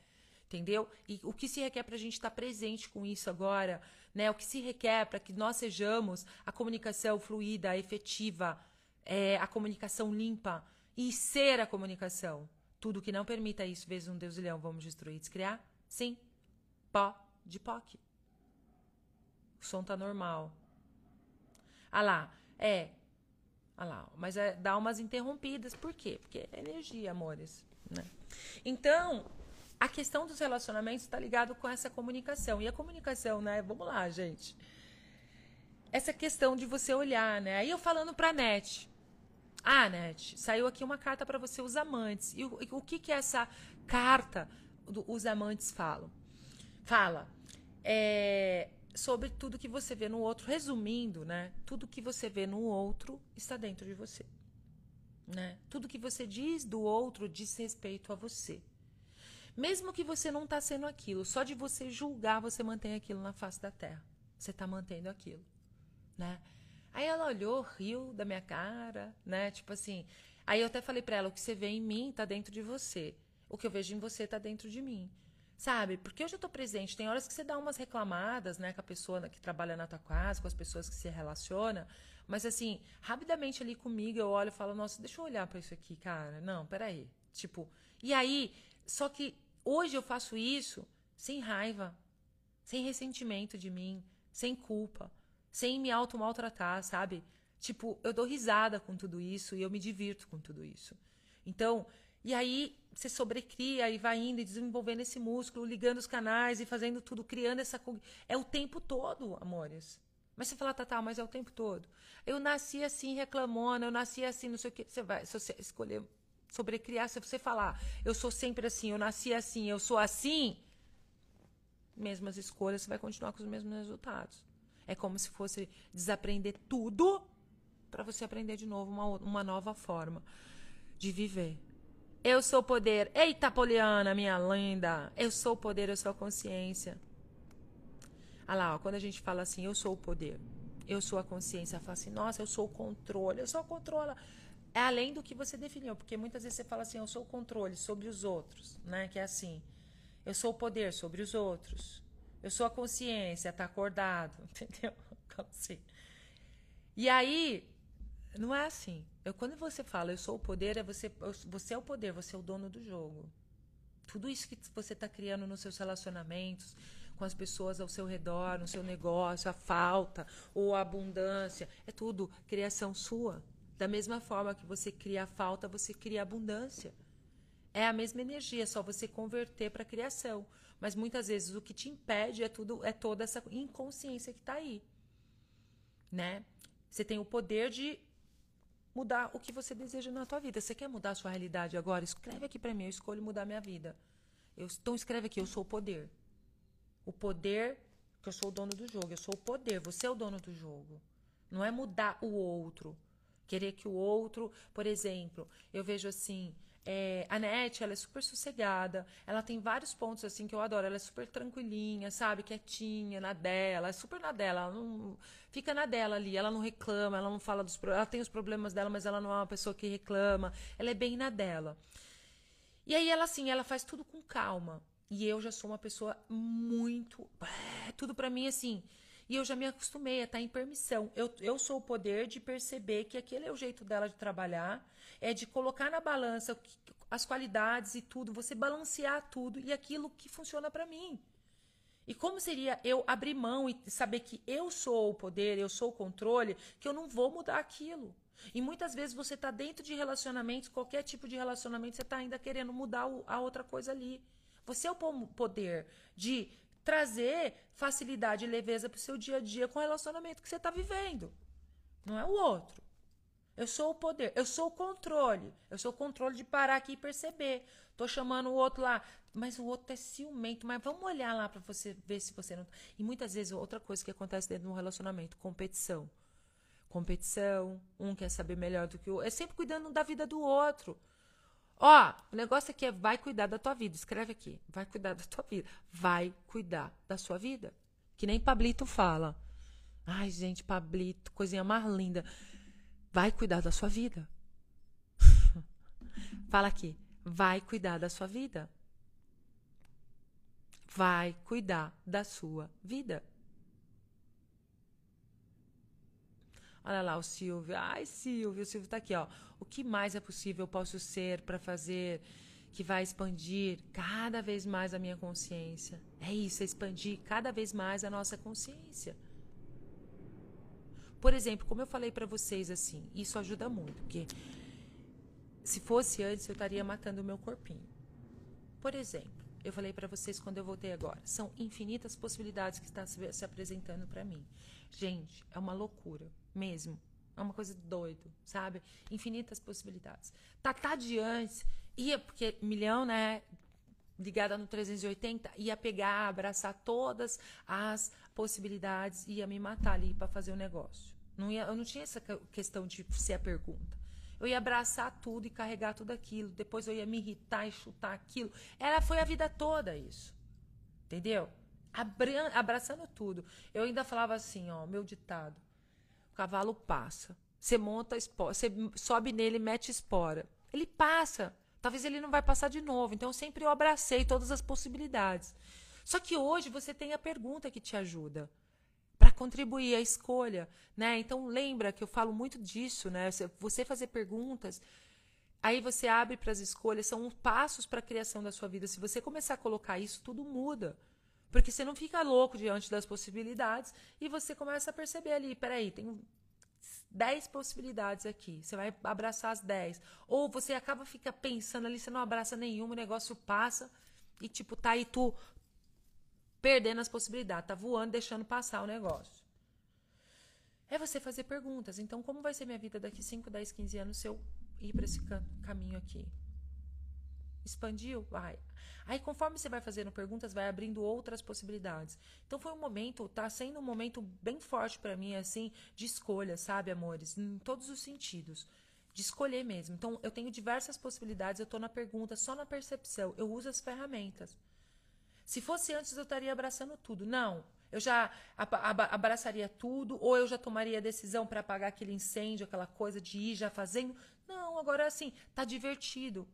Entendeu? E o que se requer para a gente estar tá presente com isso agora, né? O que se requer para que nós sejamos a comunicação fluida, efetiva, é, a comunicação limpa e ser a comunicação. Tudo que não permita isso, vezes um Deus e leão, vamos destruir, descriar? Sim. Pó de POC. O som tá normal. Ah lá, é, Olha lá, mas é, dá umas interrompidas. Por quê? Porque é energia, amores. Né? Então, a questão dos relacionamentos está ligado com essa comunicação. E a comunicação, né? Vamos lá, gente. Essa questão de você olhar, né? Aí eu falando pra Net. Ah, Net, saiu aqui uma carta para você, os amantes. E o, o que que essa carta do, os amantes falam? Fala. É, sobre tudo que você vê no outro. Resumindo, né? Tudo que você vê no outro está dentro de você. Né? Tudo que você diz do outro diz respeito a você. Mesmo que você não está sendo aquilo, só de você julgar, você mantém aquilo na face da terra. Você está mantendo aquilo, né? Aí ela olhou, riu da minha cara, né? Tipo assim. Aí eu até falei para ela: o que você vê em mim está dentro de você. O que eu vejo em você está dentro de mim. Sabe? Porque eu já estou presente. Tem horas que você dá umas reclamadas, né, com a pessoa que trabalha na tua casa, com as pessoas que se relaciona, Mas assim, rapidamente ali comigo eu olho e falo, nossa, deixa eu olhar para isso aqui, cara. Não, peraí. Tipo, e aí, só que hoje eu faço isso sem raiva, sem ressentimento de mim, sem culpa, sem me auto-maltratar, sabe? Tipo, eu dou risada com tudo isso e eu me divirto com tudo isso. Então, e aí você sobrecria e vai indo e desenvolvendo esse músculo, ligando os canais e fazendo tudo, criando essa. É o tempo todo, amores. Mas você fala, tá, tá, mas é o tempo todo. Eu nasci assim, reclamona, eu nasci assim, não sei o quê. Você vai, se você escolher sobrecriar, se você falar, eu sou sempre assim, eu nasci assim, eu sou assim, mesmas escolhas, você vai continuar com os mesmos resultados. É como se fosse desaprender tudo para você aprender de novo uma, uma nova forma de viver. Eu sou poder. Eita, Poliana, minha linda. Eu sou poder, eu sou a consciência. Olha lá, ó, quando a gente fala assim, eu sou o poder, eu sou a consciência, fala assim, nossa, eu sou o controle, eu sou o controle. É além do que você definiu, porque muitas vezes você fala assim, eu sou o controle sobre os outros, né? Que é assim, eu sou o poder sobre os outros, eu sou a consciência, tá acordado, entendeu? Assim. E aí, não é assim. Eu, quando você fala eu sou o poder, é você, você é o poder, você é o dono do jogo. Tudo isso que você está criando nos seus relacionamentos, com as pessoas ao seu redor, no seu negócio, a falta ou a abundância. É tudo criação sua. Da mesma forma que você cria a falta, você cria a abundância. É a mesma energia, é só você converter para criação. Mas muitas vezes o que te impede é tudo, é toda essa inconsciência que está aí, né? Você tem o poder de mudar o que você deseja na tua vida. Você quer mudar a sua realidade agora? Escreve aqui para mim, eu escolho mudar minha vida. Eu, então escreve aqui, eu sou o poder. O poder, que eu sou o dono do jogo, eu sou o poder, você é o dono do jogo. Não é mudar o outro. Querer que o outro, por exemplo, eu vejo assim, é, a Net, ela é super sossegada, ela tem vários pontos assim que eu adoro, ela é super tranquilinha, sabe, quietinha, na dela, é super na dela, ela não fica na dela ali, ela não reclama, ela não fala dos ela tem os problemas dela, mas ela não é uma pessoa que reclama, ela é bem na dela. E aí ela assim, ela faz tudo com calma. E eu já sou uma pessoa muito. Tudo para mim assim. E eu já me acostumei a estar em permissão. Eu, eu sou o poder de perceber que aquele é o jeito dela de trabalhar, é de colocar na balança as qualidades e tudo, você balancear tudo e aquilo que funciona para mim. E como seria eu abrir mão e saber que eu sou o poder, eu sou o controle, que eu não vou mudar aquilo. E muitas vezes você está dentro de relacionamentos, qualquer tipo de relacionamento, você está ainda querendo mudar a outra coisa ali. Você é o poder de trazer facilidade e leveza para o seu dia a dia com o relacionamento que você está vivendo. Não é o outro. Eu sou o poder, eu sou o controle. Eu sou o controle de parar aqui e perceber. Tô chamando o outro lá, mas o outro é ciumento. Mas vamos olhar lá para você ver se você não. E muitas vezes outra coisa que acontece dentro de um relacionamento, competição. Competição, um quer saber melhor do que o outro. É sempre cuidando da vida do outro. Ó, o negócio aqui é vai cuidar da tua vida. Escreve aqui. Vai cuidar da tua vida. Vai cuidar da sua vida. Que nem Pablito fala. Ai, gente, Pablito, coisinha mais linda. Vai cuidar da sua vida. fala aqui. Vai cuidar da sua vida. Vai cuidar da sua vida. Olha lá o Silvio. Ai, Silvio, o Silvio tá aqui, ó. O que mais é possível eu posso ser para fazer que vai expandir cada vez mais a minha consciência? É isso, é expandir cada vez mais a nossa consciência. Por exemplo, como eu falei para vocês assim, isso ajuda muito, porque se fosse antes eu estaria matando o meu corpinho. Por exemplo, eu falei para vocês quando eu voltei agora, são infinitas possibilidades que estão se apresentando para mim. Gente, é uma loucura mesmo. É uma coisa doido, sabe? Infinitas possibilidades. Tatá de antes ia, porque milhão, né? Ligada no 380, ia pegar, abraçar todas as possibilidades, ia me matar ali para fazer o negócio. Não ia, eu não tinha essa questão de ser a pergunta. Eu ia abraçar tudo e carregar tudo aquilo. Depois eu ia me irritar e chutar aquilo. Ela foi a vida toda isso. Entendeu? abraçando tudo. Eu ainda falava assim, ó, meu ditado cavalo passa. Você monta espora, você sobe nele mete espora. Ele passa. Talvez ele não vai passar de novo. Então, sempre eu abracei todas as possibilidades. Só que hoje você tem a pergunta que te ajuda para contribuir, a escolha, né? Então lembra que eu falo muito disso, né? Você fazer perguntas, aí você abre para as escolhas, são passos para a criação da sua vida. Se você começar a colocar isso, tudo muda. Porque você não fica louco diante das possibilidades e você começa a perceber ali, peraí, tem 10 possibilidades aqui. Você vai abraçar as 10. Ou você acaba fica pensando ali, você não abraça nenhuma, o negócio passa e tipo tá aí tu perdendo as possibilidades, tá voando, deixando passar o negócio. É você fazer perguntas. Então, como vai ser minha vida daqui 5, 10, 15 anos se eu ir para esse caminho aqui? Expandiu? Vai. Aí, conforme você vai fazendo perguntas, vai abrindo outras possibilidades. Então, foi um momento, tá sendo um momento bem forte para mim, assim, de escolha, sabe, amores? Em todos os sentidos. De escolher mesmo. Então, eu tenho diversas possibilidades, eu tô na pergunta, só na percepção. Eu uso as ferramentas. Se fosse antes, eu estaria abraçando tudo. Não. Eu já abraçaria tudo, ou eu já tomaria a decisão para apagar aquele incêndio, aquela coisa de ir já fazendo. Não, agora assim, tá divertido.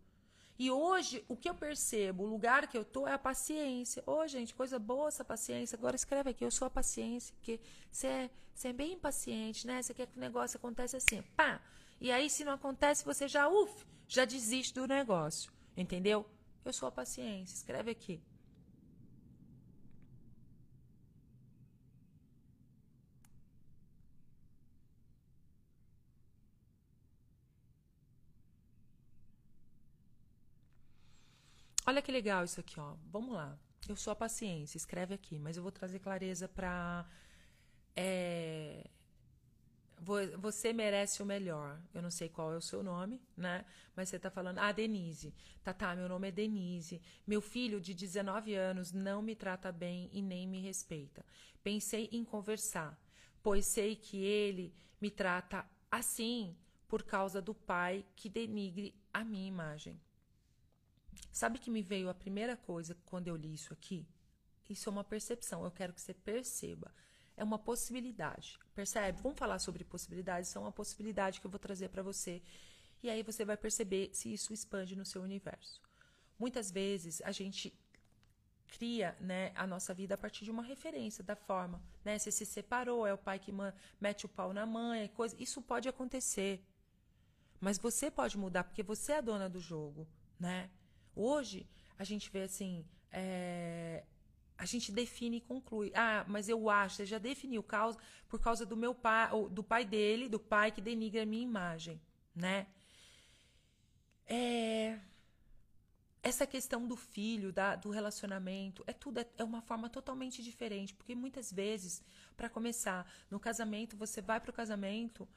E hoje, o que eu percebo, o lugar que eu tô é a paciência. Ô, oh, gente, coisa boa essa paciência. Agora escreve aqui, eu sou a paciência, porque você é, é bem impaciente, né? Você quer que o negócio aconteça assim, pá. E aí, se não acontece, você já, uf, já desiste do negócio. Entendeu? Eu sou a paciência. Escreve aqui. Olha que legal isso aqui, ó. Vamos lá. Eu sou a paciência, escreve aqui, mas eu vou trazer clareza para é, você merece o melhor. Eu não sei qual é o seu nome, né? Mas você tá falando, ah, Denise. Tá, tá, meu nome é Denise. Meu filho de 19 anos não me trata bem e nem me respeita. Pensei em conversar, pois sei que ele me trata assim por causa do pai que denigre a minha imagem. Sabe que me veio a primeira coisa quando eu li isso aqui? Isso é uma percepção, eu quero que você perceba. É uma possibilidade, percebe? Vamos falar sobre possibilidades, isso é uma possibilidade que eu vou trazer para você. E aí você vai perceber se isso expande no seu universo. Muitas vezes a gente cria né, a nossa vida a partir de uma referência da forma. Né? Você se separou, é o pai que mete o pau na mãe, coisa. Isso pode acontecer. Mas você pode mudar, porque você é a dona do jogo. Né? Hoje, a gente vê assim. É, a gente define e conclui. Ah, mas eu acho, você já definiu causa por causa do meu pai, do pai dele, do pai que denigra a minha imagem, né? É, essa questão do filho, da, do relacionamento, é tudo, é, é uma forma totalmente diferente, porque muitas vezes, para começar, no casamento, você vai para o casamento,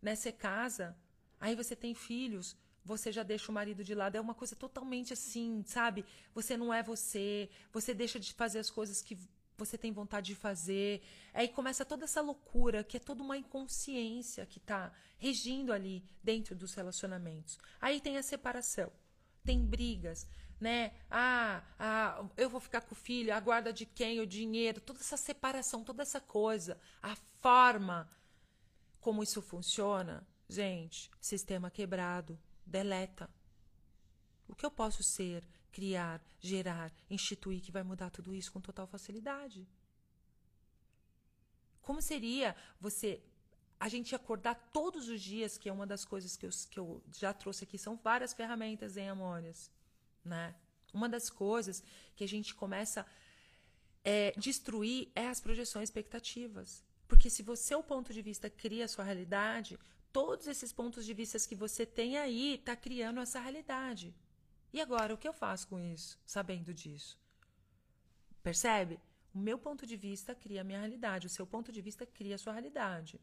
né, você casa, aí você tem filhos, você já deixa o marido de lado. É uma coisa totalmente assim, sabe? Você não é você, você deixa de fazer as coisas que você tem vontade de fazer. Aí começa toda essa loucura, que é toda uma inconsciência que está regindo ali dentro dos relacionamentos. Aí tem a separação, tem brigas, né? Ah, ah, eu vou ficar com o filho, a guarda de quem, o dinheiro, toda essa separação, toda essa coisa, a forma como isso funciona. Gente, sistema quebrado, deleta. O que eu posso ser, criar, gerar, instituir que vai mudar tudo isso com total facilidade? Como seria você a gente acordar todos os dias, que é uma das coisas que eu, que eu já trouxe aqui, são várias ferramentas em Amônias, né? Uma das coisas que a gente começa a é, destruir é as projeções expectativas. Porque se você, o ponto de vista, cria a sua realidade, todos esses pontos de vista que você tem aí está criando essa realidade. E agora, o que eu faço com isso, sabendo disso? Percebe? O meu ponto de vista cria a minha realidade, o seu ponto de vista cria a sua realidade.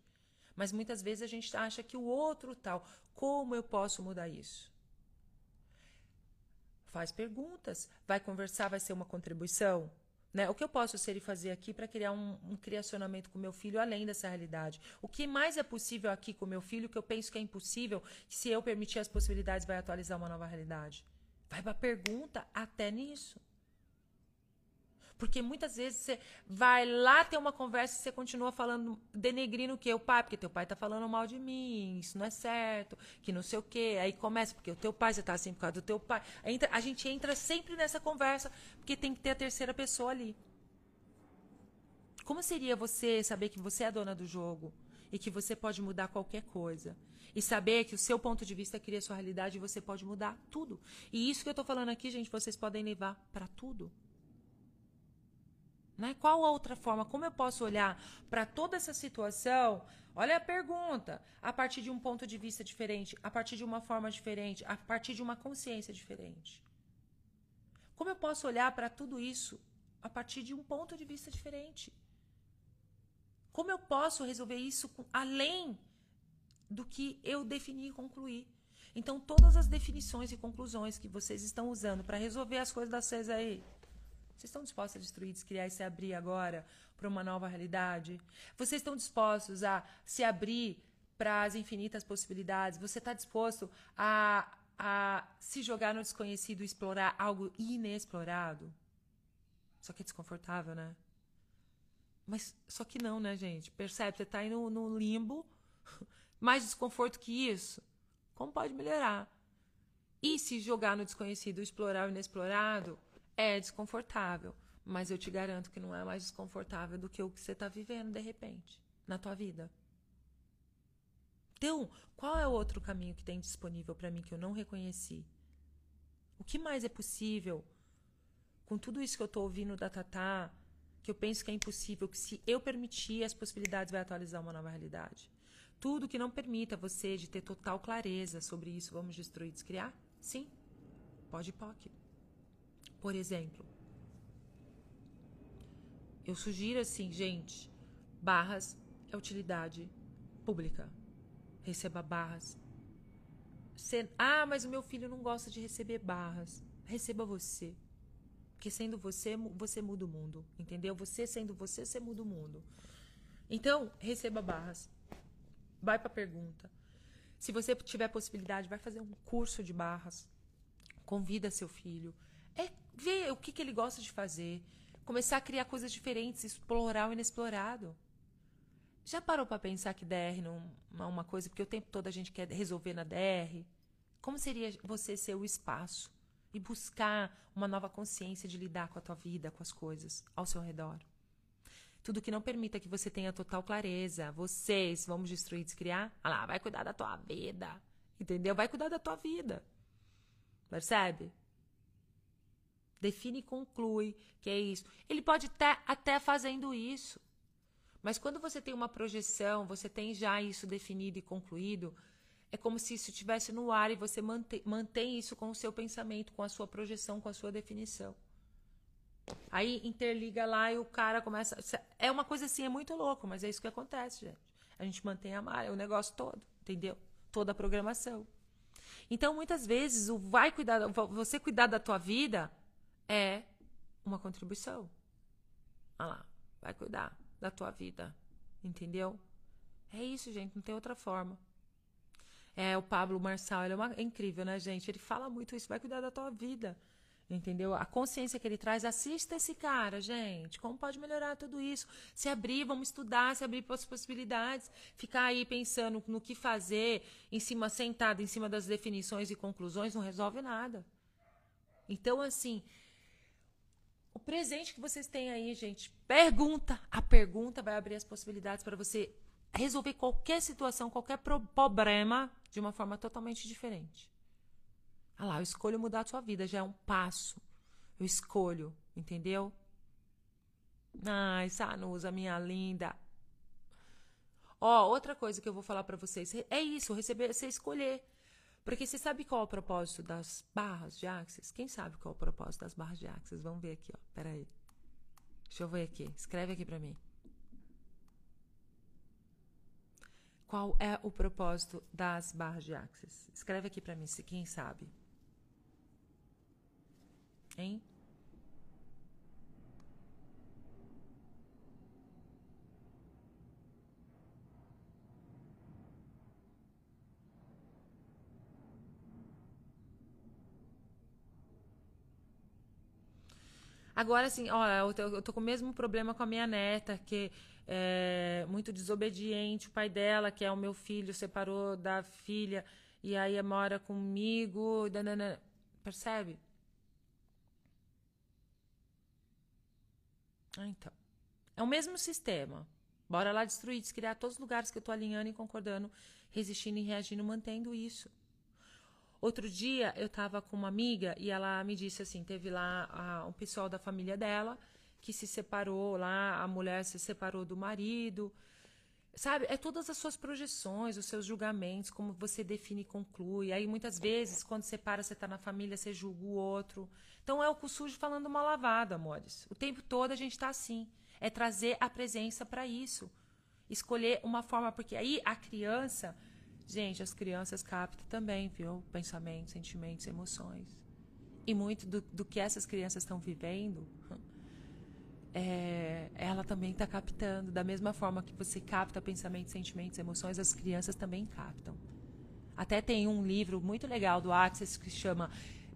Mas muitas vezes a gente acha que o outro tal. Como eu posso mudar isso? Faz perguntas, vai conversar, vai ser uma contribuição. Né? O que eu posso ser e fazer aqui para criar um, um criacionamento com meu filho além dessa realidade? O que mais é possível aqui com meu filho que eu penso que é impossível, que se eu permitir as possibilidades vai atualizar uma nova realidade? Vai para a pergunta até nisso. Porque muitas vezes você vai lá ter uma conversa e você continua falando, denegrindo o quê? O pai, porque teu pai tá falando mal de mim, isso não é certo, que não sei o quê. Aí começa, porque o teu pai, você tá assim por causa do teu pai. Entra, a gente entra sempre nessa conversa, porque tem que ter a terceira pessoa ali. Como seria você saber que você é a dona do jogo e que você pode mudar qualquer coisa? E saber que o seu ponto de vista cria sua realidade e você pode mudar tudo. E isso que eu estou falando aqui, gente, vocês podem levar para tudo. Né? Qual outra forma? Como eu posso olhar para toda essa situação? Olha a pergunta. A partir de um ponto de vista diferente, a partir de uma forma diferente, a partir de uma consciência diferente. Como eu posso olhar para tudo isso a partir de um ponto de vista diferente? Como eu posso resolver isso além do que eu defini e concluir? Então, todas as definições e conclusões que vocês estão usando para resolver as coisas da vocês aí, vocês estão dispostos a destruir, descriar e se abrir agora para uma nova realidade? Vocês estão dispostos a se abrir para as infinitas possibilidades? Você está disposto a, a se jogar no desconhecido e explorar algo inexplorado? Só que é desconfortável, né? Mas só que não, né, gente? Percebe? Você está aí no, no limbo. Mais desconforto que isso. Como pode melhorar? E se jogar no desconhecido, explorar o inexplorado, é desconfortável, mas eu te garanto que não é mais desconfortável do que o que você está vivendo de repente na tua vida. Então, qual é o outro caminho que tem disponível para mim que eu não reconheci? O que mais é possível com tudo isso que eu estou ouvindo da Tatá, que eu penso que é impossível, que se eu permitir, as possibilidades vai atualizar uma nova realidade? Tudo que não permita você de ter total clareza sobre isso, vamos destruir, descriar? Sim. Pode, pode. Por exemplo, eu sugiro assim, gente, barras é utilidade pública. Receba barras. Ah, mas o meu filho não gosta de receber barras. Receba você. Porque sendo você, você muda o mundo. Entendeu? Você sendo você, você muda o mundo. Então, receba barras. Vai para a pergunta. Se você tiver possibilidade, vai fazer um curso de barras. Convida seu filho. Ver o que, que ele gosta de fazer, começar a criar coisas diferentes, explorar o inexplorado. Já parou para pensar que DR não é uma coisa, porque o tempo todo a gente quer resolver na DR? Como seria você ser o espaço e buscar uma nova consciência de lidar com a tua vida, com as coisas ao seu redor? Tudo que não permita que você tenha total clareza. Vocês, vamos destruir, descriar? Ah lá, vai cuidar da tua vida. Entendeu? Vai cuidar da tua vida. Percebe? Define e conclui que é isso. Ele pode estar até fazendo isso. Mas quando você tem uma projeção, você tem já isso definido e concluído, é como se isso estivesse no ar e você mantém, mantém isso com o seu pensamento, com a sua projeção, com a sua definição. Aí interliga lá e o cara começa. É uma coisa assim, é muito louco, mas é isso que acontece, gente. A gente mantém a malha, o negócio todo, entendeu? Toda a programação. Então, muitas vezes, o vai cuidar, você cuidar da tua vida é uma contribuição. Olha lá, vai cuidar da tua vida. Entendeu? É isso, gente, não tem outra forma. É, o Pablo Marçal, ele é, uma, é incrível, né, gente? Ele fala muito isso, vai cuidar da tua vida. Entendeu? A consciência que ele traz, assista esse cara, gente. Como pode melhorar tudo isso? Se abrir, vamos estudar, se abrir para as possibilidades. Ficar aí pensando no que fazer, em cima, sentado em cima das definições e conclusões, não resolve nada. Então, assim, o presente que vocês têm aí, gente, pergunta. A pergunta vai abrir as possibilidades para você resolver qualquer situação, qualquer problema de uma forma totalmente diferente. Ah lá, eu escolho mudar a sua vida, já é um passo. Eu escolho, entendeu? Ai, Sanusa, minha linda. Ó, outra coisa que eu vou falar para vocês é isso, receber, você escolher. Porque você sabe qual é o propósito das barras de Axis? Quem sabe qual é o propósito das barras de Axis? Vamos ver aqui, ó. Pera aí. Deixa eu ver aqui. Escreve aqui para mim. Qual é o propósito das barras de Axis? Escreve aqui para mim, se quem sabe. Hein? Agora, assim, ó, eu tô, com o mesmo problema com a minha neta, que é muito desobediente. O pai dela, que é o meu filho, separou da filha e aí mora comigo. Danana. Percebe? Ah, então. É o mesmo sistema. Bora lá destruir, descriar todos os lugares que eu tô alinhando e concordando, resistindo e reagindo, mantendo isso. Outro dia eu tava com uma amiga e ela me disse assim: teve lá a, um pessoal da família dela que se separou lá, a mulher se separou do marido. Sabe? É todas as suas projeções, os seus julgamentos, como você define e conclui. Aí muitas vezes, quando separa, você tá na família, você julga o outro. Então é o cu sujo falando mal lavado, amores. O tempo todo a gente tá assim. É trazer a presença para isso. Escolher uma forma, porque aí a criança Gente, as crianças captam também, viu? Pensamentos, sentimentos, emoções. E muito do, do que essas crianças estão vivendo, é, ela também está captando. Da mesma forma que você capta pensamentos, sentimentos, emoções, as crianças também captam. Até tem um livro muito legal do Access que chama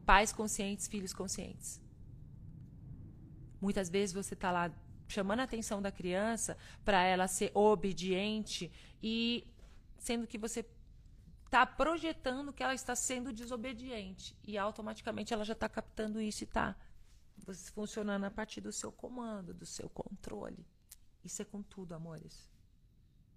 Pais Conscientes, Filhos Conscientes. Muitas vezes você está lá chamando a atenção da criança para ela ser obediente e sendo que você está projetando que ela está sendo desobediente. E automaticamente ela já está captando isso e está funcionando a partir do seu comando, do seu controle. Isso é com tudo, amores.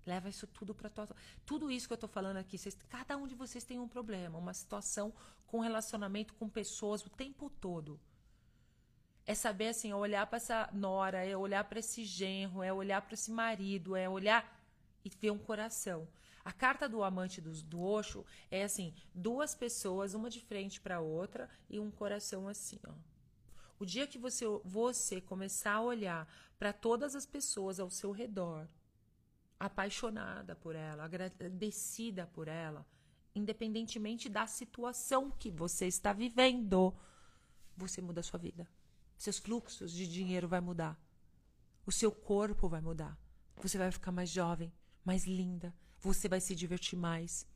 Leva isso tudo para tua. Tudo isso que eu estou falando aqui, vocês, cada um de vocês tem um problema, uma situação com relacionamento com pessoas o tempo todo. É saber assim, é olhar para essa nora, é olhar para esse genro, é olhar para esse marido, é olhar e ver um coração. A carta do amante do, do Osho é assim: duas pessoas, uma de frente para outra e um coração assim, ó. O dia que você, você começar a olhar para todas as pessoas ao seu redor, apaixonada por ela, agradecida por ela, independentemente da situação que você está vivendo, você muda a sua vida. Seus fluxos de dinheiro vai mudar. O seu corpo vai mudar. Você vai ficar mais jovem, mais linda, você vai se divertir mais.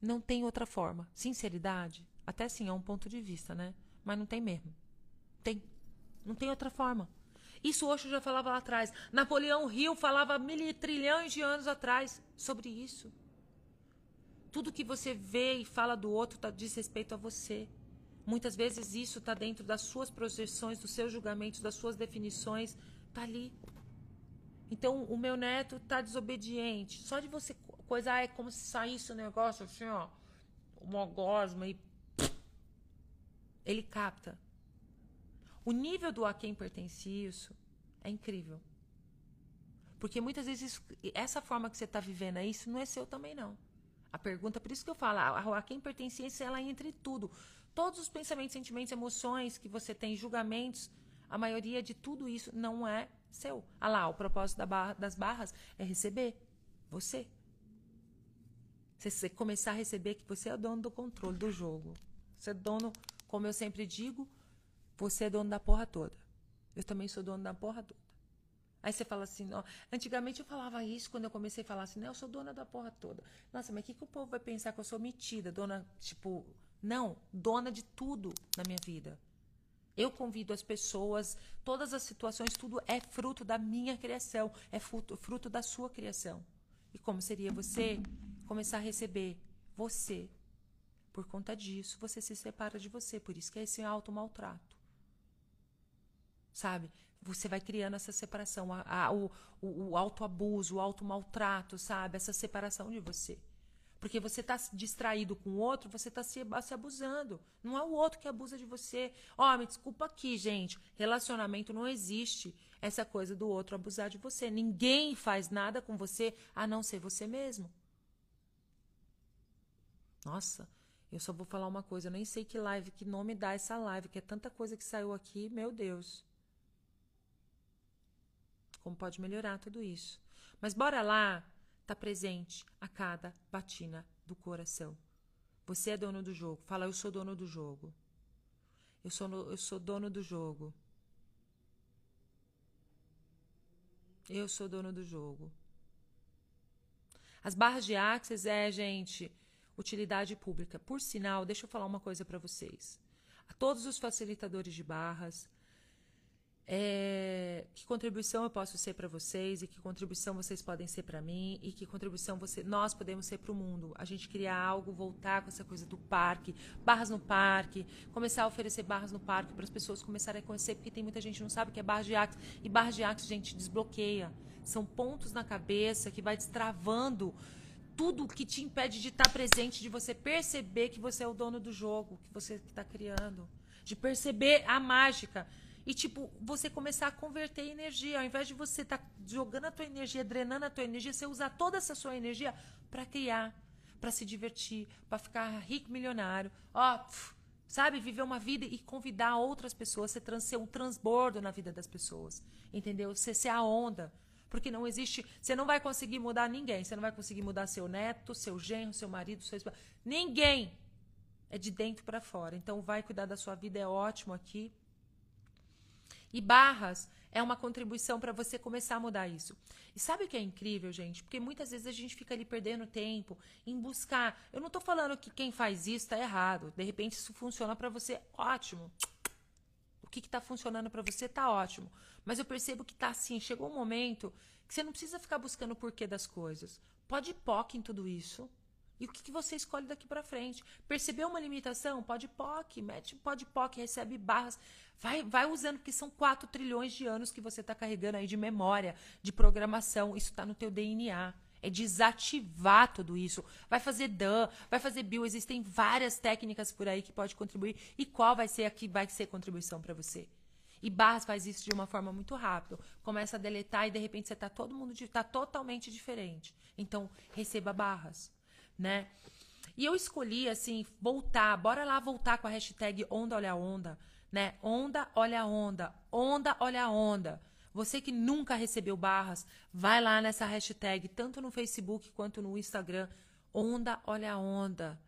Não tem outra forma. Sinceridade, até sim é um ponto de vista, né? Mas não tem mesmo. Tem. Não tem outra forma. Isso Osho já falava lá atrás. Napoleão Hill falava mil trilhões de anos atrás sobre isso. Tudo que você vê e fala do outro tá, diz respeito a você. Muitas vezes isso está dentro das suas projeções, dos seus julgamentos, das suas definições. Está ali. Então, o meu neto tá desobediente. Só de você coisar é como se saísse o um negócio assim, ó, uma gosma e ele capta. O nível do a quem pertence isso é incrível. Porque muitas vezes isso, essa forma que você está vivendo aí, isso não é seu também não. A pergunta, por isso que eu falo, a, a quem pertence isso, ela entra em tudo. Todos os pensamentos, sentimentos, emoções que você tem, julgamentos, a maioria de tudo isso não é seu. Ah lá, o propósito da barra, das barras é receber você. Você começar a receber que você é o dono do controle do jogo. Você é dono, como eu sempre digo, você é dono da porra toda. Eu também sou dono da porra toda. Aí você fala assim, ó, antigamente eu falava isso quando eu comecei a falar assim, não, eu sou dona da porra toda. Nossa, mas o que, que o povo vai pensar que eu sou metida, dona, tipo, não, dona de tudo na minha vida. Eu convido as pessoas, todas as situações, tudo é fruto da minha criação, é fruto, fruto da sua criação. E como seria você começar a receber você? Por conta disso, você se separa de você. Por isso que é esse auto-maltrato. Sabe? Você vai criando essa separação, a, a, o, o, o auto-abuso, o sabe? Essa separação de você. Porque você está distraído com o outro, você está se, se, abusando. Não é o outro que abusa de você. Ó, oh, me desculpa aqui, gente. Relacionamento não existe essa coisa do outro abusar de você. Ninguém faz nada com você a não ser você mesmo. Nossa, eu só vou falar uma coisa. Eu nem sei que live, que nome dá essa live, que é tanta coisa que saiu aqui. Meu Deus. Como pode melhorar tudo isso? Mas bora lá está presente a cada batina do coração. Você é dono do jogo. Fala, eu sou dono do jogo. Eu sou, no, eu sou dono do jogo. Eu sou dono do jogo. As barras de Axis é, gente, utilidade pública. Por sinal, deixa eu falar uma coisa para vocês. A todos os facilitadores de barras, é, que contribuição eu posso ser para vocês e que contribuição vocês podem ser para mim e que contribuição você, nós podemos ser para o mundo. A gente criar algo, voltar com essa coisa do parque, barras no parque, começar a oferecer barras no parque para as pessoas começarem a conhecer, porque tem muita gente que não sabe que é barras de axis. E barras de axis, gente, desbloqueia. São pontos na cabeça que vai destravando tudo que te impede de estar presente, de você perceber que você é o dono do jogo, que você está criando, de perceber a mágica e, tipo, você começar a converter energia. Ao invés de você estar tá jogando a tua energia, drenando a tua energia, você usar toda essa sua energia para criar, para se divertir, para ficar rico, milionário. Ó, sabe? Viver uma vida e convidar outras pessoas, você trans, ser um transbordo na vida das pessoas. Entendeu? Você ser a onda. Porque não existe. Você não vai conseguir mudar ninguém. Você não vai conseguir mudar seu neto, seu genro, seu marido, seu esposo. Ninguém. É de dentro para fora. Então, vai cuidar da sua vida, é ótimo aqui. E barras é uma contribuição para você começar a mudar isso. E sabe o que é incrível, gente? Porque muitas vezes a gente fica ali perdendo tempo em buscar. Eu não estou falando que quem faz isso está errado. De repente isso funciona para você, ótimo. O que está funcionando para você está ótimo. Mas eu percebo que está assim. Chegou um momento que você não precisa ficar buscando o porquê das coisas. Pode POC em tudo isso. E o que, que você escolhe daqui para frente? Percebeu uma limitação? Pode POC, mete pode POC, recebe barras. Vai, vai usando, porque são 4 trilhões de anos que você está carregando aí de memória, de programação. Isso está no teu DNA. É desativar tudo isso. Vai fazer DAN, vai fazer bio. Existem várias técnicas por aí que pode contribuir. E qual vai ser a que vai ser contribuição para você? E Barras faz isso de uma forma muito rápida. Começa a deletar e de repente você está todo mundo está totalmente diferente. Então receba barras né? E eu escolhi, assim, voltar, bora lá voltar com a hashtag Onda Olha Onda, né? Onda Olha Onda, Onda Olha Onda. Você que nunca recebeu barras, vai lá nessa hashtag, tanto no Facebook quanto no Instagram, Onda Olha Onda.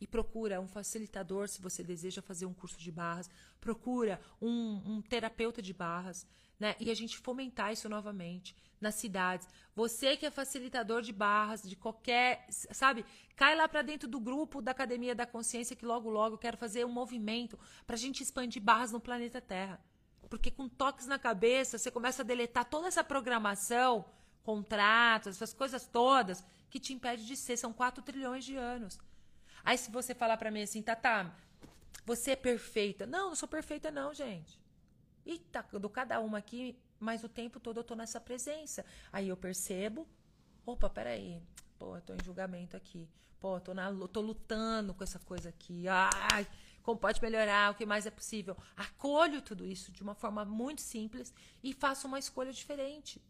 E procura um facilitador se você deseja fazer um curso de barras. Procura um, um terapeuta de barras né? E a gente fomentar isso novamente nas cidades. Você que é facilitador de barras, de qualquer, sabe? Cai lá para dentro do grupo da Academia da Consciência que logo logo eu quero fazer um movimento para a gente expandir barras no planeta Terra. Porque com toques na cabeça, você começa a deletar toda essa programação, contratos, essas coisas todas que te impede de ser. São 4 trilhões de anos. Aí se você falar para mim assim, Tata, você é perfeita. Não, não sou perfeita não, gente. E tá do cada uma aqui, mas o tempo todo eu tô nessa presença. Aí eu percebo, opa, peraí, pô, eu tô em julgamento aqui. Pô, eu tô, na, tô lutando com essa coisa aqui. Ai, como pode melhorar, o que mais é possível. Acolho tudo isso de uma forma muito simples e faço uma escolha diferente.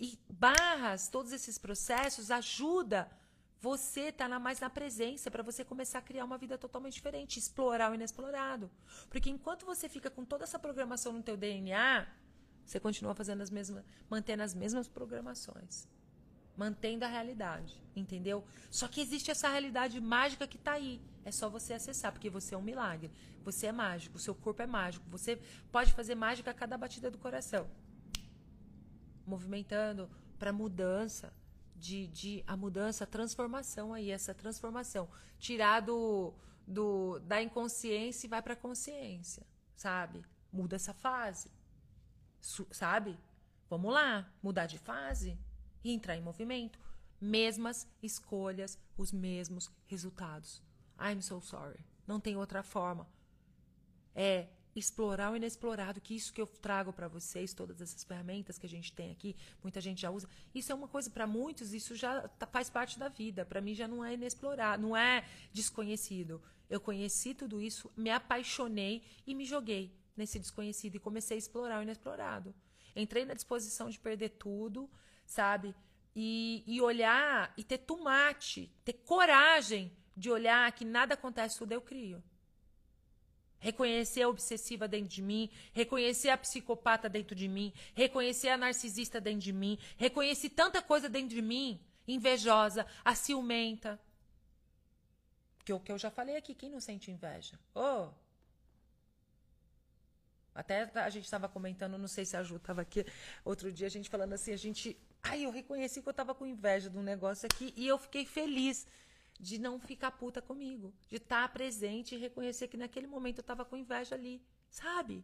E barras, todos esses processos ajuda você tá na, mais na presença para você começar a criar uma vida totalmente diferente, explorar o inexplorado. Porque enquanto você fica com toda essa programação no teu DNA, você continua fazendo as mesmas, mantendo as mesmas programações, mantendo a realidade, entendeu? Só que existe essa realidade mágica que está aí. É só você acessar, porque você é um milagre. Você é mágico, seu corpo é mágico. Você pode fazer mágica a cada batida do coração. Movimentando para mudança, de, de a mudança, a transformação aí, essa transformação. Tirar do, do, da inconsciência e vai para a consciência, sabe? Muda essa fase, Su, sabe? Vamos lá, mudar de fase e entrar em movimento. Mesmas escolhas, os mesmos resultados. I'm so sorry. Não tem outra forma. É explorar o inexplorado, que isso que eu trago para vocês, todas essas ferramentas que a gente tem aqui, muita gente já usa. Isso é uma coisa para muitos, isso já tá, faz parte da vida. Para mim já não é inexplorado, não é desconhecido. Eu conheci tudo isso, me apaixonei e me joguei nesse desconhecido e comecei a explorar o inexplorado. Entrei na disposição de perder tudo, sabe? E, e olhar e ter tomate, ter coragem de olhar que nada acontece, tudo eu crio reconhecer a obsessiva dentro de mim, reconhecer a psicopata dentro de mim, reconhecer a narcisista dentro de mim, reconhecer tanta coisa dentro de mim, invejosa, a ciumenta. Que o que eu já falei aqui, quem não sente inveja? Oh! Até a gente estava comentando, não sei se a Ju estava aqui outro dia, a gente falando assim, a gente. Ai, eu reconheci que eu estava com inveja de um negócio aqui e eu fiquei feliz de não ficar puta comigo, de estar tá presente e reconhecer que naquele momento eu estava com inveja ali, sabe?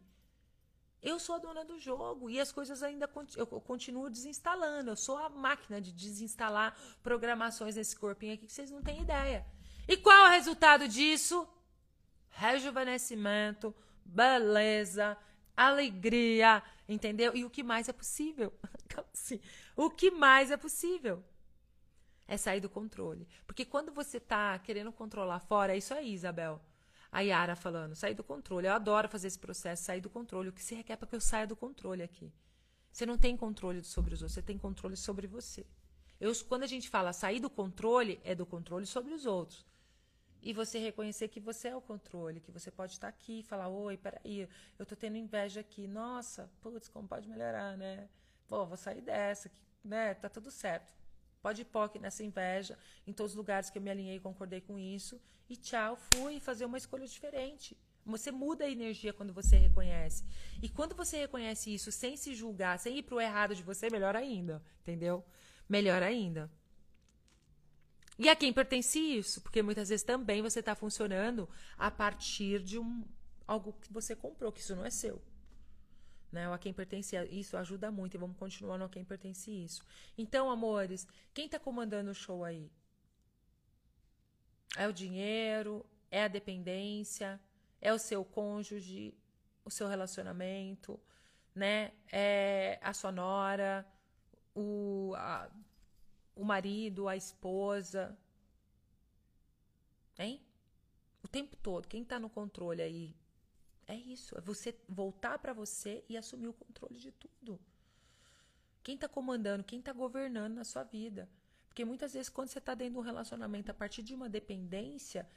Eu sou a dona do jogo e as coisas ainda eu continuo desinstalando. Eu sou a máquina de desinstalar programações nesse corpinho aqui que vocês não têm ideia. E qual é o resultado disso? Rejuvenescimento, beleza, alegria, entendeu? E o que mais é possível? o que mais é possível? É sair do controle. Porque quando você tá querendo controlar fora, é isso aí, Isabel a Yara falando, sair do controle. Eu adoro fazer esse processo, sair do controle. O que se requer para que eu saia do controle aqui? Você não tem controle sobre os outros, você tem controle sobre você. Eu, quando a gente fala sair do controle, é do controle sobre os outros. E você reconhecer que você é o controle, que você pode estar aqui e falar: Oi, peraí, eu tô tendo inveja aqui. Nossa, putz, como pode melhorar, né? Pô, vou sair dessa, né? Tá tudo certo. Pode POC nessa inveja, em todos os lugares que eu me alinhei e concordei com isso. E tchau, fui fazer uma escolha diferente. Você muda a energia quando você reconhece. E quando você reconhece isso sem se julgar, sem ir pro errado de você, melhor ainda. Entendeu? Melhor ainda. E a quem pertence isso? Porque muitas vezes também você está funcionando a partir de um, algo que você comprou, que isso não é seu né? O a quem pertence isso ajuda muito e vamos continuar no a quem pertence isso. Então, amores, quem está comandando o show aí? É o dinheiro, é a dependência, é o seu cônjuge, o seu relacionamento, né? É a sua nora, o, a, o marido, a esposa. Hein? O tempo todo, quem está no controle aí é isso, é você voltar para você e assumir o controle de tudo. Quem está comandando, quem está governando na sua vida. Porque muitas vezes, quando você está dentro de um relacionamento a partir de uma dependência,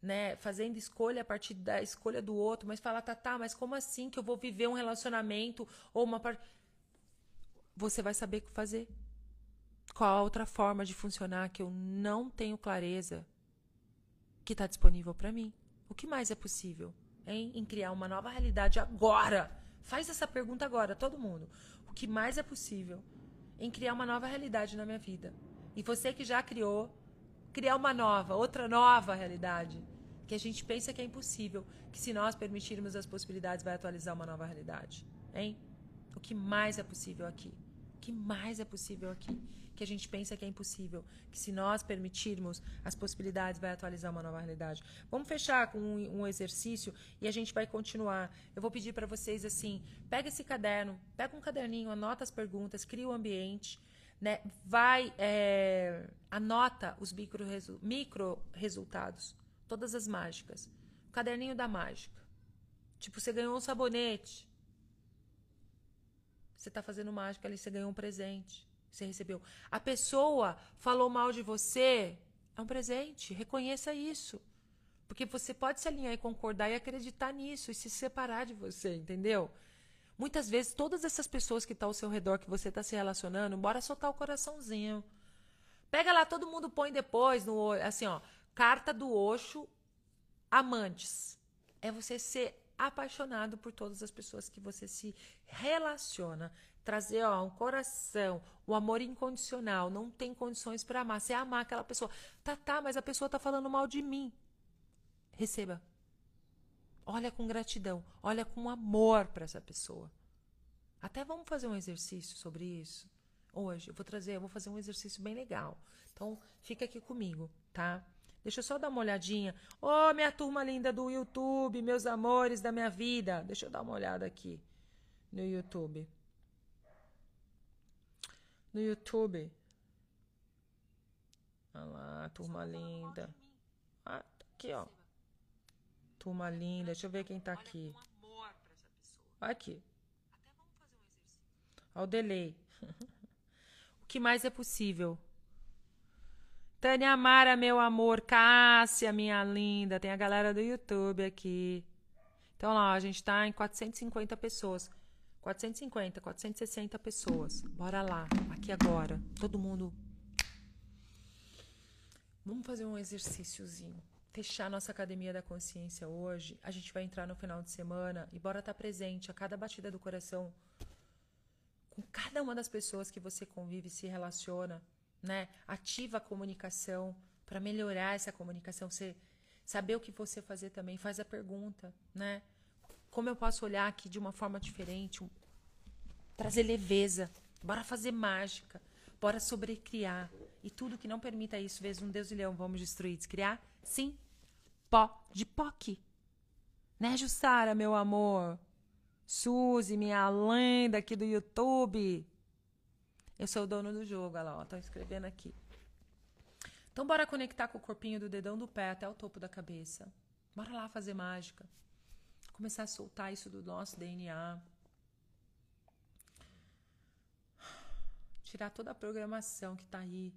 né, fazendo escolha a partir da escolha do outro, mas fala, tá, tá, mas como assim que eu vou viver um relacionamento ou uma parte. Você vai saber o que fazer. Qual a outra forma de funcionar que eu não tenho clareza que está disponível para mim? O que mais é possível? Hein, em criar uma nova realidade agora? Faz essa pergunta agora, todo mundo. O que mais é possível em criar uma nova realidade na minha vida? E você que já criou, criar uma nova, outra nova realidade. Que a gente pensa que é impossível, que se nós permitirmos as possibilidades, vai atualizar uma nova realidade. Hein? O que mais é possível aqui? O que mais é possível aqui? Que a gente pensa que é impossível, que se nós permitirmos as possibilidades vai atualizar uma nova realidade. Vamos fechar com um, um exercício e a gente vai continuar. Eu vou pedir para vocês assim, pega esse caderno, pega um caderninho, anota as perguntas, cria o ambiente, né? Vai, é, anota os micro, resu micro resultados, todas as mágicas. O caderninho da mágica. Tipo, você ganhou um sabonete. Você está fazendo mágica ali, você ganhou um presente você recebeu. A pessoa falou mal de você, é um presente. Reconheça isso. Porque você pode se alinhar e concordar e acreditar nisso e se separar de você, entendeu? Muitas vezes, todas essas pessoas que estão tá ao seu redor, que você está se relacionando, bora soltar o coraçãozinho. Pega lá, todo mundo põe depois, no assim, ó, carta do Oxo, amantes. É você ser apaixonado por todas as pessoas que você se relaciona trazer ó, um coração, o um amor incondicional, não tem condições para amar. Você amar aquela pessoa. Tá, tá, mas a pessoa tá falando mal de mim. Receba. Olha com gratidão, olha com amor para essa pessoa. Até vamos fazer um exercício sobre isso. Hoje eu vou trazer, eu vou fazer um exercício bem legal. Então, fica aqui comigo, tá? Deixa eu só dar uma olhadinha. Ô, oh, minha turma linda do YouTube, meus amores da minha vida. Deixa eu dar uma olhada aqui no YouTube no YouTube. Olha lá, turma linda. Ah, tá aqui, ó. Turma linda. Deixa eu ver quem tá aqui. Aqui. Olha o delay. o que mais é possível? Tânia Mara, meu amor. Cássia, minha linda. Tem a galera do YouTube aqui. Então lá, a gente tá em 450 pessoas. 450, 460 pessoas. Bora lá, aqui agora. Todo mundo. Vamos fazer um exercíciozinho. Fechar nossa academia da consciência hoje. A gente vai entrar no final de semana e bora estar tá presente a cada batida do coração com cada uma das pessoas que você convive, se relaciona, né? Ativa a comunicação para melhorar essa comunicação, você saber o que você fazer também, faz a pergunta, né? Como eu posso olhar aqui de uma forma diferente, um, trazer leveza, bora fazer mágica, bora sobrecriar. E tudo que não permita isso, vezes um Deus e leão, vamos destruir, descriar? Sim, pó de POC. Né, Jussara, meu amor? Suzy, minha lenda aqui do YouTube. Eu sou o dono do jogo, olha lá, ó, escrevendo aqui. Então, bora conectar com o corpinho do dedão do pé até o topo da cabeça. Bora lá fazer mágica. Começar a soltar isso do nosso DNA. Tirar toda a programação que tá aí.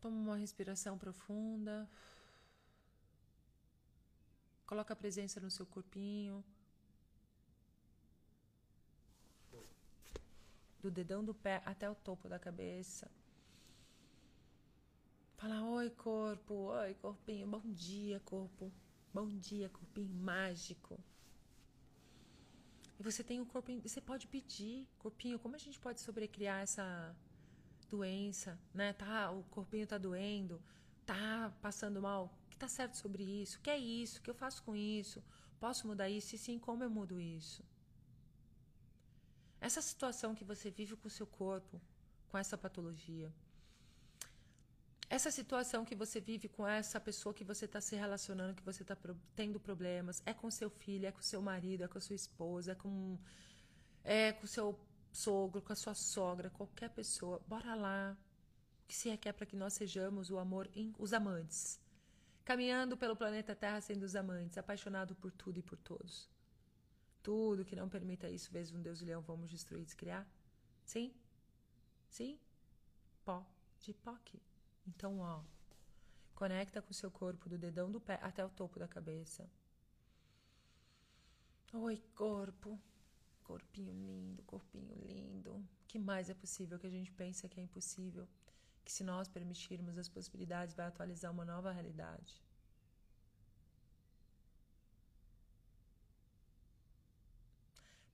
Toma uma respiração profunda. Coloca a presença no seu corpinho. do dedão do pé até o topo da cabeça. Fala: Oi, corpo, oi, corpinho, bom dia, corpo, bom dia, corpinho mágico. E você tem um corpinho, você pode pedir, corpinho, como a gente pode sobrecriar essa doença, né? Tá, o corpinho tá doendo, tá passando mal. O que tá certo sobre isso? O que é isso? O que eu faço com isso? Posso mudar isso? E sim, como eu mudo isso? Essa situação que você vive com o seu corpo, com essa patologia, essa situação que você vive com essa pessoa que você está se relacionando, que você está tendo problemas, é com seu filho, é com seu marido, é com sua esposa, é com é com seu sogro, com a sua sogra, qualquer pessoa, bora lá. O que se requer para que nós sejamos o amor, em, os amantes, caminhando pelo planeta Terra sendo os amantes, apaixonado por tudo e por todos. Tudo que não permita isso, vezes um Deus e leão, vamos destruir, descriar? Sim? Sim? Pó de POC. Então, ó, conecta com o seu corpo do dedão do pé até o topo da cabeça. Oi, corpo. Corpinho lindo, corpinho lindo. Que mais é possível que a gente pensa que é impossível? Que se nós permitirmos as possibilidades, vai atualizar uma nova realidade.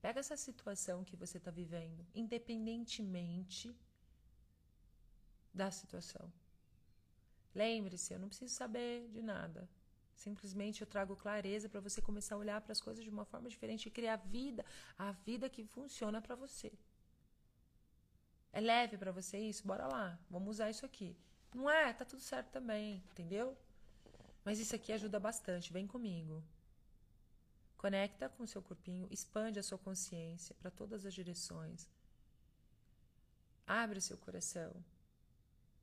Pega essa situação que você está vivendo, independentemente da situação. Lembre-se, eu não preciso saber de nada. Simplesmente eu trago clareza para você começar a olhar para as coisas de uma forma diferente e criar vida, a vida que funciona para você. É leve para você isso? Bora lá, vamos usar isso aqui. Não é? Tá tudo certo também, entendeu? Mas isso aqui ajuda bastante, vem comigo. Conecta com o seu corpinho, expande a sua consciência para todas as direções. Abre seu coração.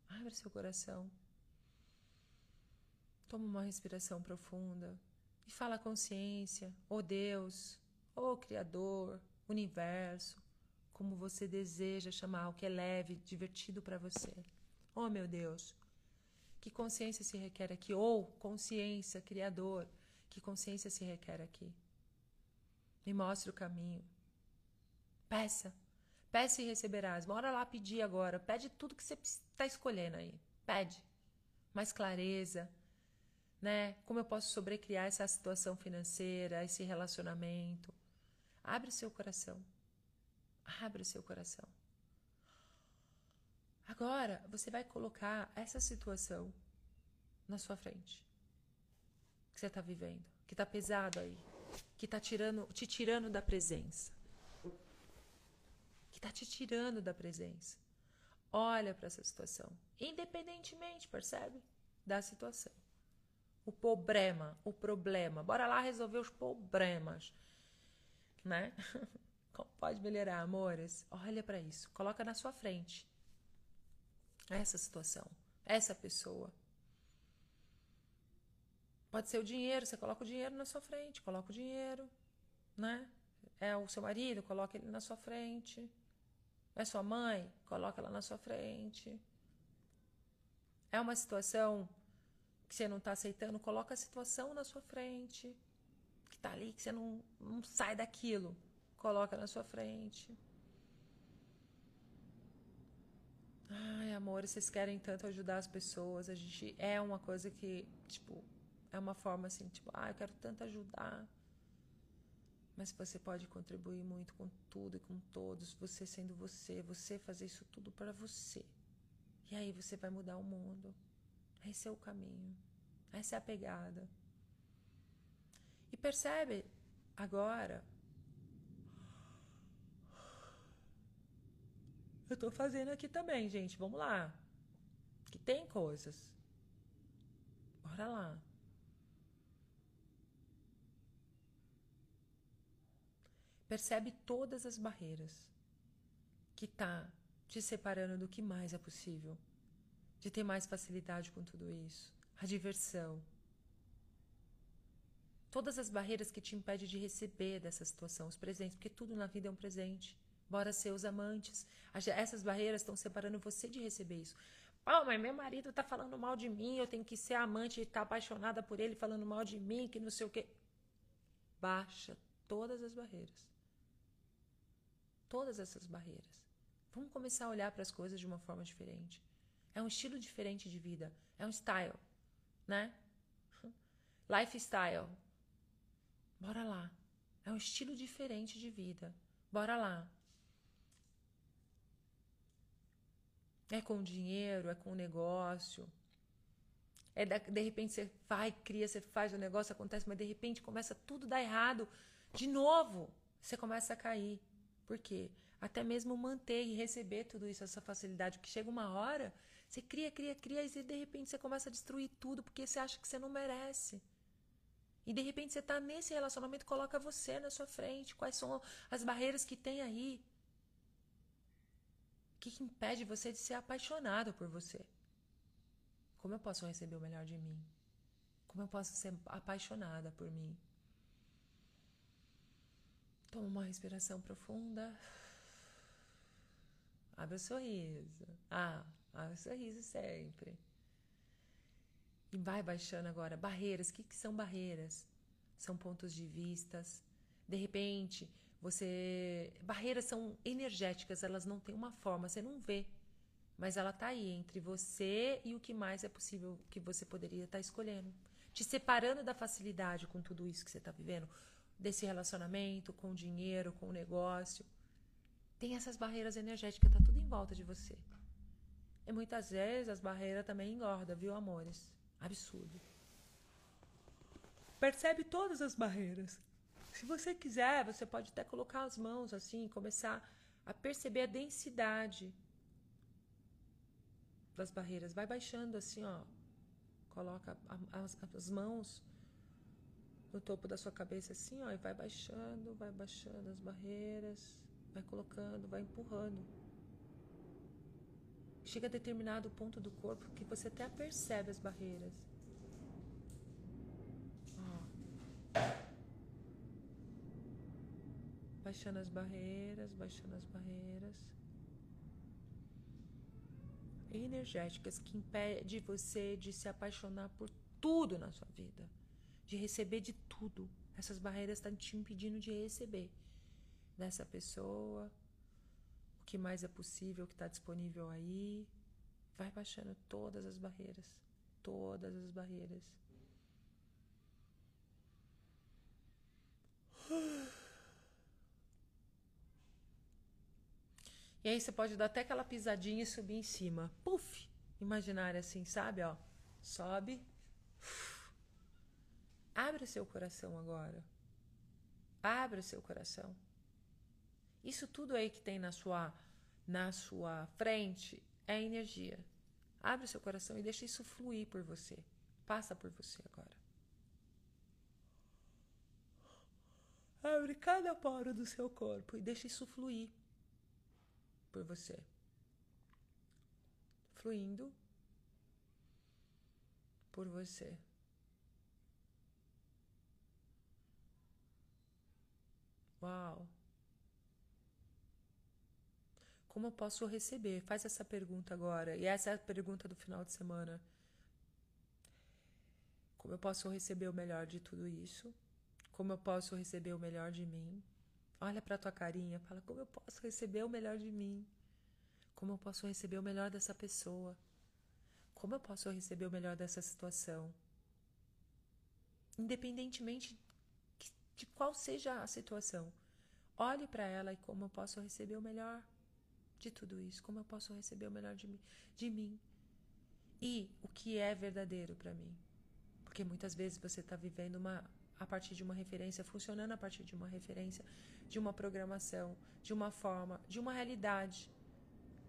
Abre seu coração. Toma uma respiração profunda e fala consciência, ó oh Deus, ó oh Criador, Universo, como você deseja chamar o que é leve, divertido para você. Oh meu Deus, que consciência se requer aqui? Ou consciência, Criador, que consciência se requer aqui? Me mostre o caminho. Peça. Peça e receberás. Bora lá pedir agora. Pede tudo que você está escolhendo aí. Pede. Mais clareza. Né? Como eu posso sobrecriar essa situação financeira, esse relacionamento? Abre seu coração. Abre o seu coração. Agora, você vai colocar essa situação na sua frente. Que você está vivendo. Que está pesado aí que está tirando, te tirando da presença. Que está te tirando da presença. Olha para essa situação, independentemente, percebe? Da situação. O problema, o problema. Bora lá resolver os problemas, né? Como pode melhorar, amores? Olha para isso, coloca na sua frente essa situação, essa pessoa Pode ser o dinheiro, você coloca o dinheiro na sua frente, coloca o dinheiro, né? É o seu marido, coloca ele na sua frente. É sua mãe, coloca ela na sua frente. É uma situação que você não está aceitando, coloca a situação na sua frente. Que está ali, que você não, não sai daquilo. Coloca na sua frente. Ai, amor, vocês querem tanto ajudar as pessoas. A gente é uma coisa que, tipo, é uma forma assim, tipo, ah, eu quero tanto ajudar. Mas você pode contribuir muito com tudo e com todos, você sendo você, você fazer isso tudo para você. E aí você vai mudar o mundo. Esse é o caminho. Essa é a pegada. E percebe agora. Eu tô fazendo aqui também, gente. Vamos lá. Que tem coisas. Bora lá. Percebe todas as barreiras que tá te separando do que mais é possível, de ter mais facilidade com tudo isso, a diversão. Todas as barreiras que te impedem de receber dessa situação, os presentes, porque tudo na vida é um presente. Bora ser os amantes. Essas barreiras estão separando você de receber isso. Oh, mas meu marido tá falando mal de mim, eu tenho que ser amante e tá apaixonada por ele falando mal de mim, que não sei o quê. Baixa todas as barreiras. Todas essas barreiras. Vamos começar a olhar para as coisas de uma forma diferente. É um estilo diferente de vida, é um style, né? Lifestyle. Bora lá. É um estilo diferente de vida. Bora lá. É com dinheiro, é com negócio. É de, de repente você vai, cria, você faz o negócio, acontece, mas de repente começa tudo dar errado. De novo, você começa a cair. Por quê? Até mesmo manter e receber tudo isso, essa facilidade, que chega uma hora, você cria, cria, cria, e de repente você começa a destruir tudo porque você acha que você não merece. E de repente você está nesse relacionamento, coloca você na sua frente. Quais são as barreiras que tem aí? O que, que impede você de ser apaixonado por você? Como eu posso receber o melhor de mim? Como eu posso ser apaixonada por mim? Toma uma respiração profunda. Abre o sorriso. Ah, o sorriso sempre. E vai baixando agora. Barreiras. O que, que são barreiras? São pontos de vistas. De repente, você. Barreiras são energéticas, elas não têm uma forma, você não vê. Mas ela tá aí entre você e o que mais é possível que você poderia estar tá escolhendo. Te separando da facilidade com tudo isso que você está vivendo, desse relacionamento, com o dinheiro, com o negócio tem essas barreiras energéticas, tá tudo em volta de você. E muitas vezes as barreiras também engordam, viu, amores? Absurdo. Percebe todas as barreiras. Se você quiser, você pode até colocar as mãos assim, começar a perceber a densidade das barreiras. Vai baixando assim, ó. Coloca as, as mãos no topo da sua cabeça assim, ó, e vai baixando, vai baixando as barreiras. Vai colocando, vai empurrando. Chega a determinado ponto do corpo que você até percebe as barreiras. Baixando as barreiras, baixando as barreiras. Energéticas que impede você de se apaixonar por tudo na sua vida, de receber de tudo. Essas barreiras estão te impedindo de receber dessa pessoa, o que mais é possível, o que está disponível aí. Vai baixando todas as barreiras, todas as barreiras. E aí você pode dar até aquela pisadinha e subir em cima. Puf! Imaginária assim, sabe? Ó, sobe. Abre seu coração agora. Abre o seu coração. Isso tudo aí que tem na sua na sua frente é energia. Abre seu coração e deixa isso fluir por você. Passa por você agora. Abre cada poro do seu corpo e deixa isso fluir por você. Fluindo por você. Uau! Como eu posso receber? Faz essa pergunta agora. E essa é a pergunta do final de semana. Como eu posso receber o melhor de tudo isso? Como eu posso receber o melhor de mim? Olha para tua carinha, fala como eu posso receber o melhor de mim? Como eu posso receber o melhor dessa pessoa? Como eu posso receber o melhor dessa situação? Independentemente de qual seja a situação. Olhe para ela e como eu posso receber o melhor de tudo isso, como eu posso receber o melhor de, de mim. E o que é verdadeiro para mim. Porque muitas vezes você está vivendo uma, a partir de uma referência, funcionando a partir de uma referência, de uma programação, de uma forma, de uma realidade.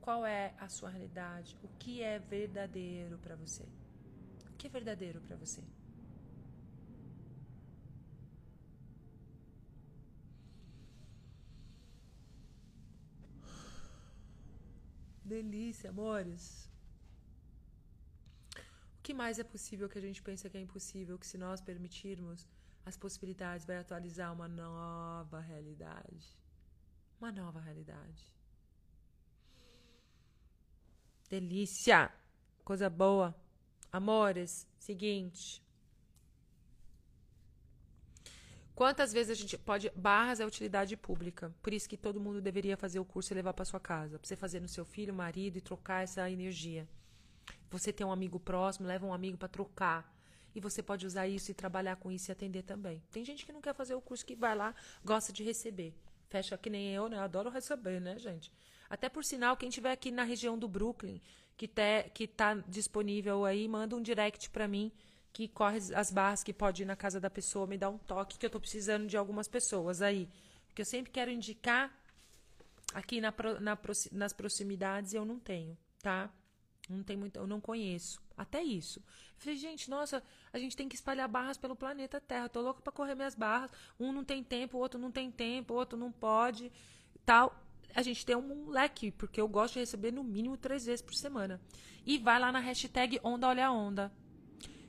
Qual é a sua realidade? O que é verdadeiro para você? O que é verdadeiro para você? Delícia, amores. O que mais é possível que a gente pensa que é impossível, que se nós permitirmos as possibilidades, vai atualizar uma nova realidade. Uma nova realidade. Delícia! Coisa boa. Amores, seguinte. Quantas vezes a gente pode. Barras é utilidade pública. Por isso que todo mundo deveria fazer o curso e levar para sua casa. Para você fazer no seu filho, marido e trocar essa energia. Você tem um amigo próximo, leva um amigo para trocar. E você pode usar isso e trabalhar com isso e atender também. Tem gente que não quer fazer o curso, que vai lá, gosta de receber. Fecha que nem eu, né? Eu adoro receber, né, gente? Até por sinal, quem estiver aqui na região do Brooklyn, que, te, que tá disponível aí, manda um direct para mim que corre as barras, que pode ir na casa da pessoa, me dá um toque, que eu estou precisando de algumas pessoas aí. Porque eu sempre quero indicar aqui na, na, nas proximidades eu não tenho, tá? Não tem muito, eu não conheço. Até isso. Eu falei, gente, nossa, a gente tem que espalhar barras pelo planeta Terra. Tô louca para correr minhas barras. Um não tem tempo, o outro não tem tempo, o outro não pode, tal. A gente tem um leque, porque eu gosto de receber no mínimo três vezes por semana. E vai lá na hashtag Onda Olha Onda.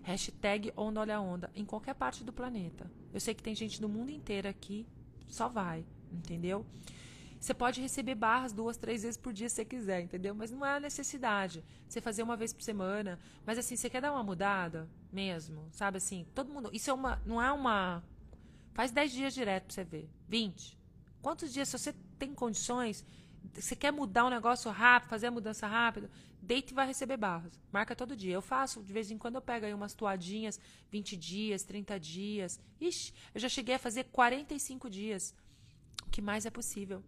Hashtag Onda Olha Onda. Em qualquer parte do planeta. Eu sei que tem gente do mundo inteiro aqui. Só vai. Entendeu? Você pode receber barras duas, três vezes por dia se você quiser, entendeu? Mas não é a necessidade. Você fazer uma vez por semana. Mas assim, você quer dar uma mudada mesmo? Sabe assim? Todo mundo. Isso é uma. Não é uma. Faz 10 dias direto pra você ver. 20. Quantos dias, se você tem condições, você quer mudar um negócio rápido, fazer a mudança rápida, deita e vai receber barras. Marca todo dia. Eu faço, de vez em quando eu pego aí umas toadinhas, 20 dias, 30 dias. Ixi, eu já cheguei a fazer 45 dias. O que mais é possível?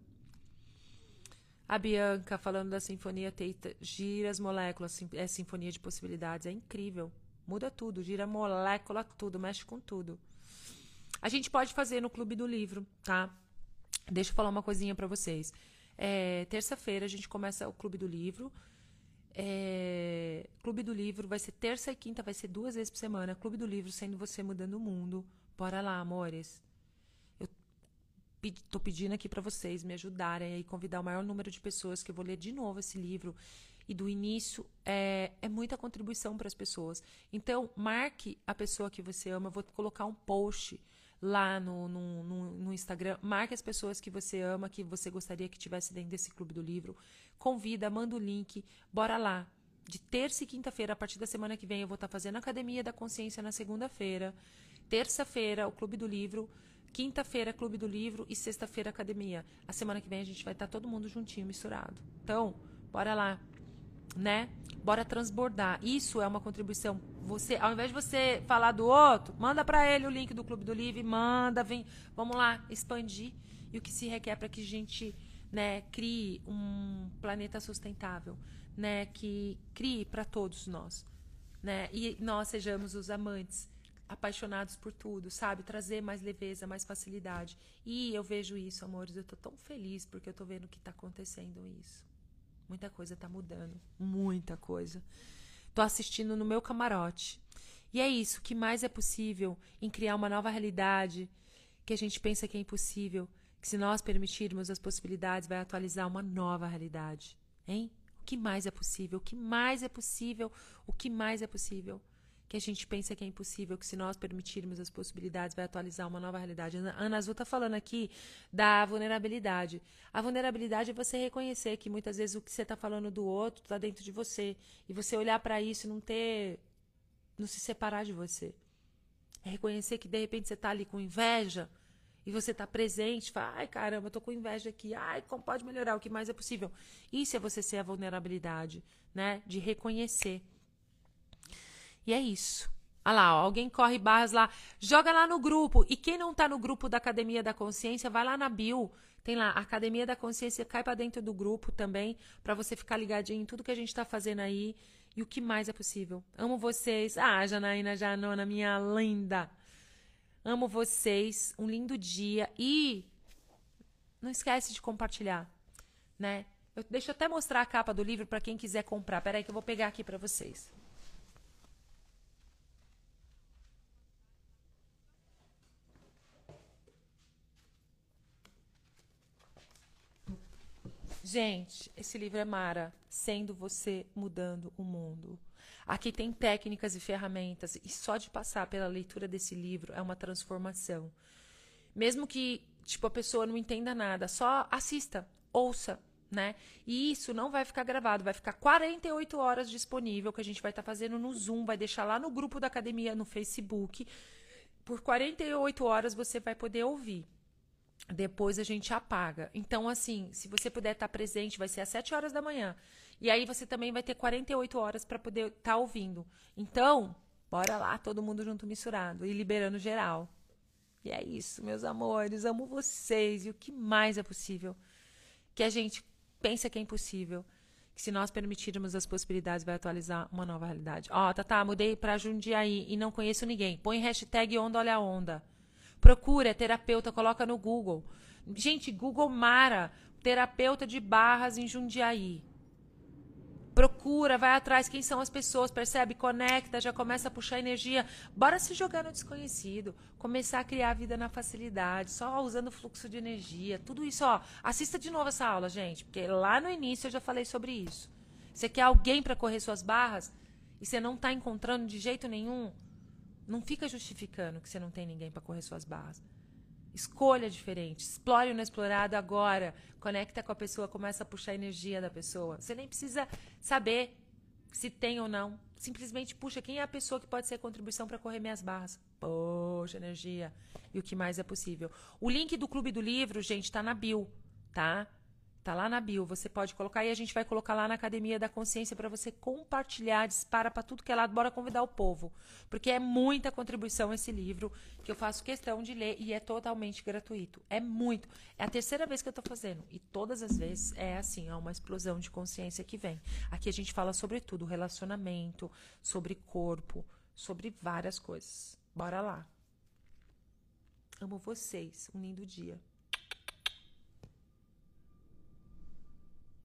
A Bianca falando da sinfonia Teita, gira as moléculas, é sinfonia de possibilidades, é incrível. Muda tudo, gira molécula tudo, mexe com tudo. A gente pode fazer no Clube do Livro, tá? Deixa eu falar uma coisinha para vocês. É, Terça-feira a gente começa o Clube do Livro. É, Clube do Livro vai ser terça e quinta, vai ser duas vezes por semana. Clube do Livro sendo você mudando o mundo. Bora lá, amores. Eu tô pedindo aqui para vocês me ajudarem e convidar o maior número de pessoas que eu vou ler de novo esse livro. E do início é, é muita contribuição para as pessoas. Então, marque a pessoa que você ama. Eu vou colocar um post lá no, no, no, no, Instagram. Marque as pessoas que você ama, que você gostaria que tivesse dentro desse clube do livro. Convida, manda o link. Bora lá. De terça e quinta-feira, a partir da semana que vem, eu vou estar fazendo a Academia da Consciência na segunda-feira. Terça-feira, o Clube do Livro. Quinta-feira, Clube do Livro. E sexta-feira, Academia. A semana que vem a gente vai estar todo mundo juntinho, misturado. Então, bora lá. Né? Bora transbordar. Isso é uma contribuição você, ao invés de você falar do outro, manda para ele o link do Clube do Livre, manda, vem, vamos lá, expandir. E o que se requer para que a gente, né, crie um planeta sustentável, né, que crie para todos nós, né? E nós sejamos os amantes apaixonados por tudo, sabe? Trazer mais leveza, mais facilidade. E eu vejo isso, amores, eu tô tão feliz porque eu tô vendo que tá acontecendo isso. Muita coisa tá mudando, muita coisa. Tô assistindo no meu camarote. E é isso, o que mais é possível em criar uma nova realidade que a gente pensa que é impossível, que se nós permitirmos as possibilidades vai atualizar uma nova realidade, hein? O que mais é possível? O que mais é possível? O que mais é possível? Que a gente pensa que é impossível, que se nós permitirmos as possibilidades, vai atualizar uma nova realidade. A Ana Azul está falando aqui da vulnerabilidade. A vulnerabilidade é você reconhecer que muitas vezes o que você está falando do outro está dentro de você. E você olhar para isso e não ter. não se separar de você. É reconhecer que de repente você está ali com inveja e você está presente, fala, ai caramba, tô com inveja aqui, ai, como pode melhorar, o que mais é possível. Isso é você ser a vulnerabilidade, né? De reconhecer. E é isso. Ah lá, ó, alguém corre barras lá, joga lá no grupo. E quem não tá no grupo da Academia da Consciência, vai lá na bio. Tem lá, Academia da Consciência, cai para dentro do grupo também, para você ficar ligadinho em tudo que a gente tá fazendo aí e o que mais é possível. Amo vocês. Ah, Janaína Janona, minha linda. Amo vocês. Um lindo dia e não esquece de compartilhar, né? Eu, deixa eu até mostrar a capa do livro para quem quiser comprar. Peraí que eu vou pegar aqui para vocês. Gente, esse livro é Mara, sendo você mudando o mundo. Aqui tem técnicas e ferramentas, e só de passar pela leitura desse livro é uma transformação. Mesmo que tipo a pessoa não entenda nada, só assista, ouça, né? E isso não vai ficar gravado, vai ficar 48 horas disponível, que a gente vai estar tá fazendo no Zoom, vai deixar lá no grupo da academia no Facebook. Por 48 horas você vai poder ouvir. Depois a gente apaga. Então, assim, se você puder estar tá presente, vai ser às 7 horas da manhã. E aí você também vai ter 48 horas para poder estar tá ouvindo. Então, bora lá, todo mundo junto misturado e liberando geral. E é isso, meus amores. Amo vocês. E o que mais é possível? Que a gente pensa que é impossível. Que se nós permitirmos as possibilidades, vai atualizar uma nova realidade. Ó, oh, Tatá, mudei pra Jundiaí e não conheço ninguém. Põe hashtag onda olha onda. Procura, terapeuta, coloca no Google. Gente, Google Mara, terapeuta de barras em Jundiaí. Procura, vai atrás quem são as pessoas, percebe? Conecta, já começa a puxar energia. Bora se jogar no desconhecido. Começar a criar a vida na facilidade, só usando fluxo de energia. Tudo isso, ó. Assista de novo essa aula, gente, porque lá no início eu já falei sobre isso. Você quer alguém para correr suas barras e você não está encontrando de jeito nenhum? Não fica justificando que você não tem ninguém para correr suas barras. Escolha diferente. Explore o inexplorado agora. Conecta com a pessoa, começa a puxar a energia da pessoa. Você nem precisa saber se tem ou não. Simplesmente puxa quem é a pessoa que pode ser a contribuição para correr minhas barras. Poxa, energia. E o que mais é possível. O link do Clube do Livro, gente, está na bio, tá? Tá lá na bio, você pode colocar e a gente vai colocar lá na Academia da Consciência para você compartilhar, dispara para tudo que é lado, bora convidar o povo, porque é muita contribuição esse livro que eu faço questão de ler e é totalmente gratuito. É muito. É a terceira vez que eu estou fazendo e todas as vezes é assim, é uma explosão de consciência que vem. Aqui a gente fala sobre tudo, relacionamento, sobre corpo, sobre várias coisas. Bora lá. Amo vocês. Um lindo dia.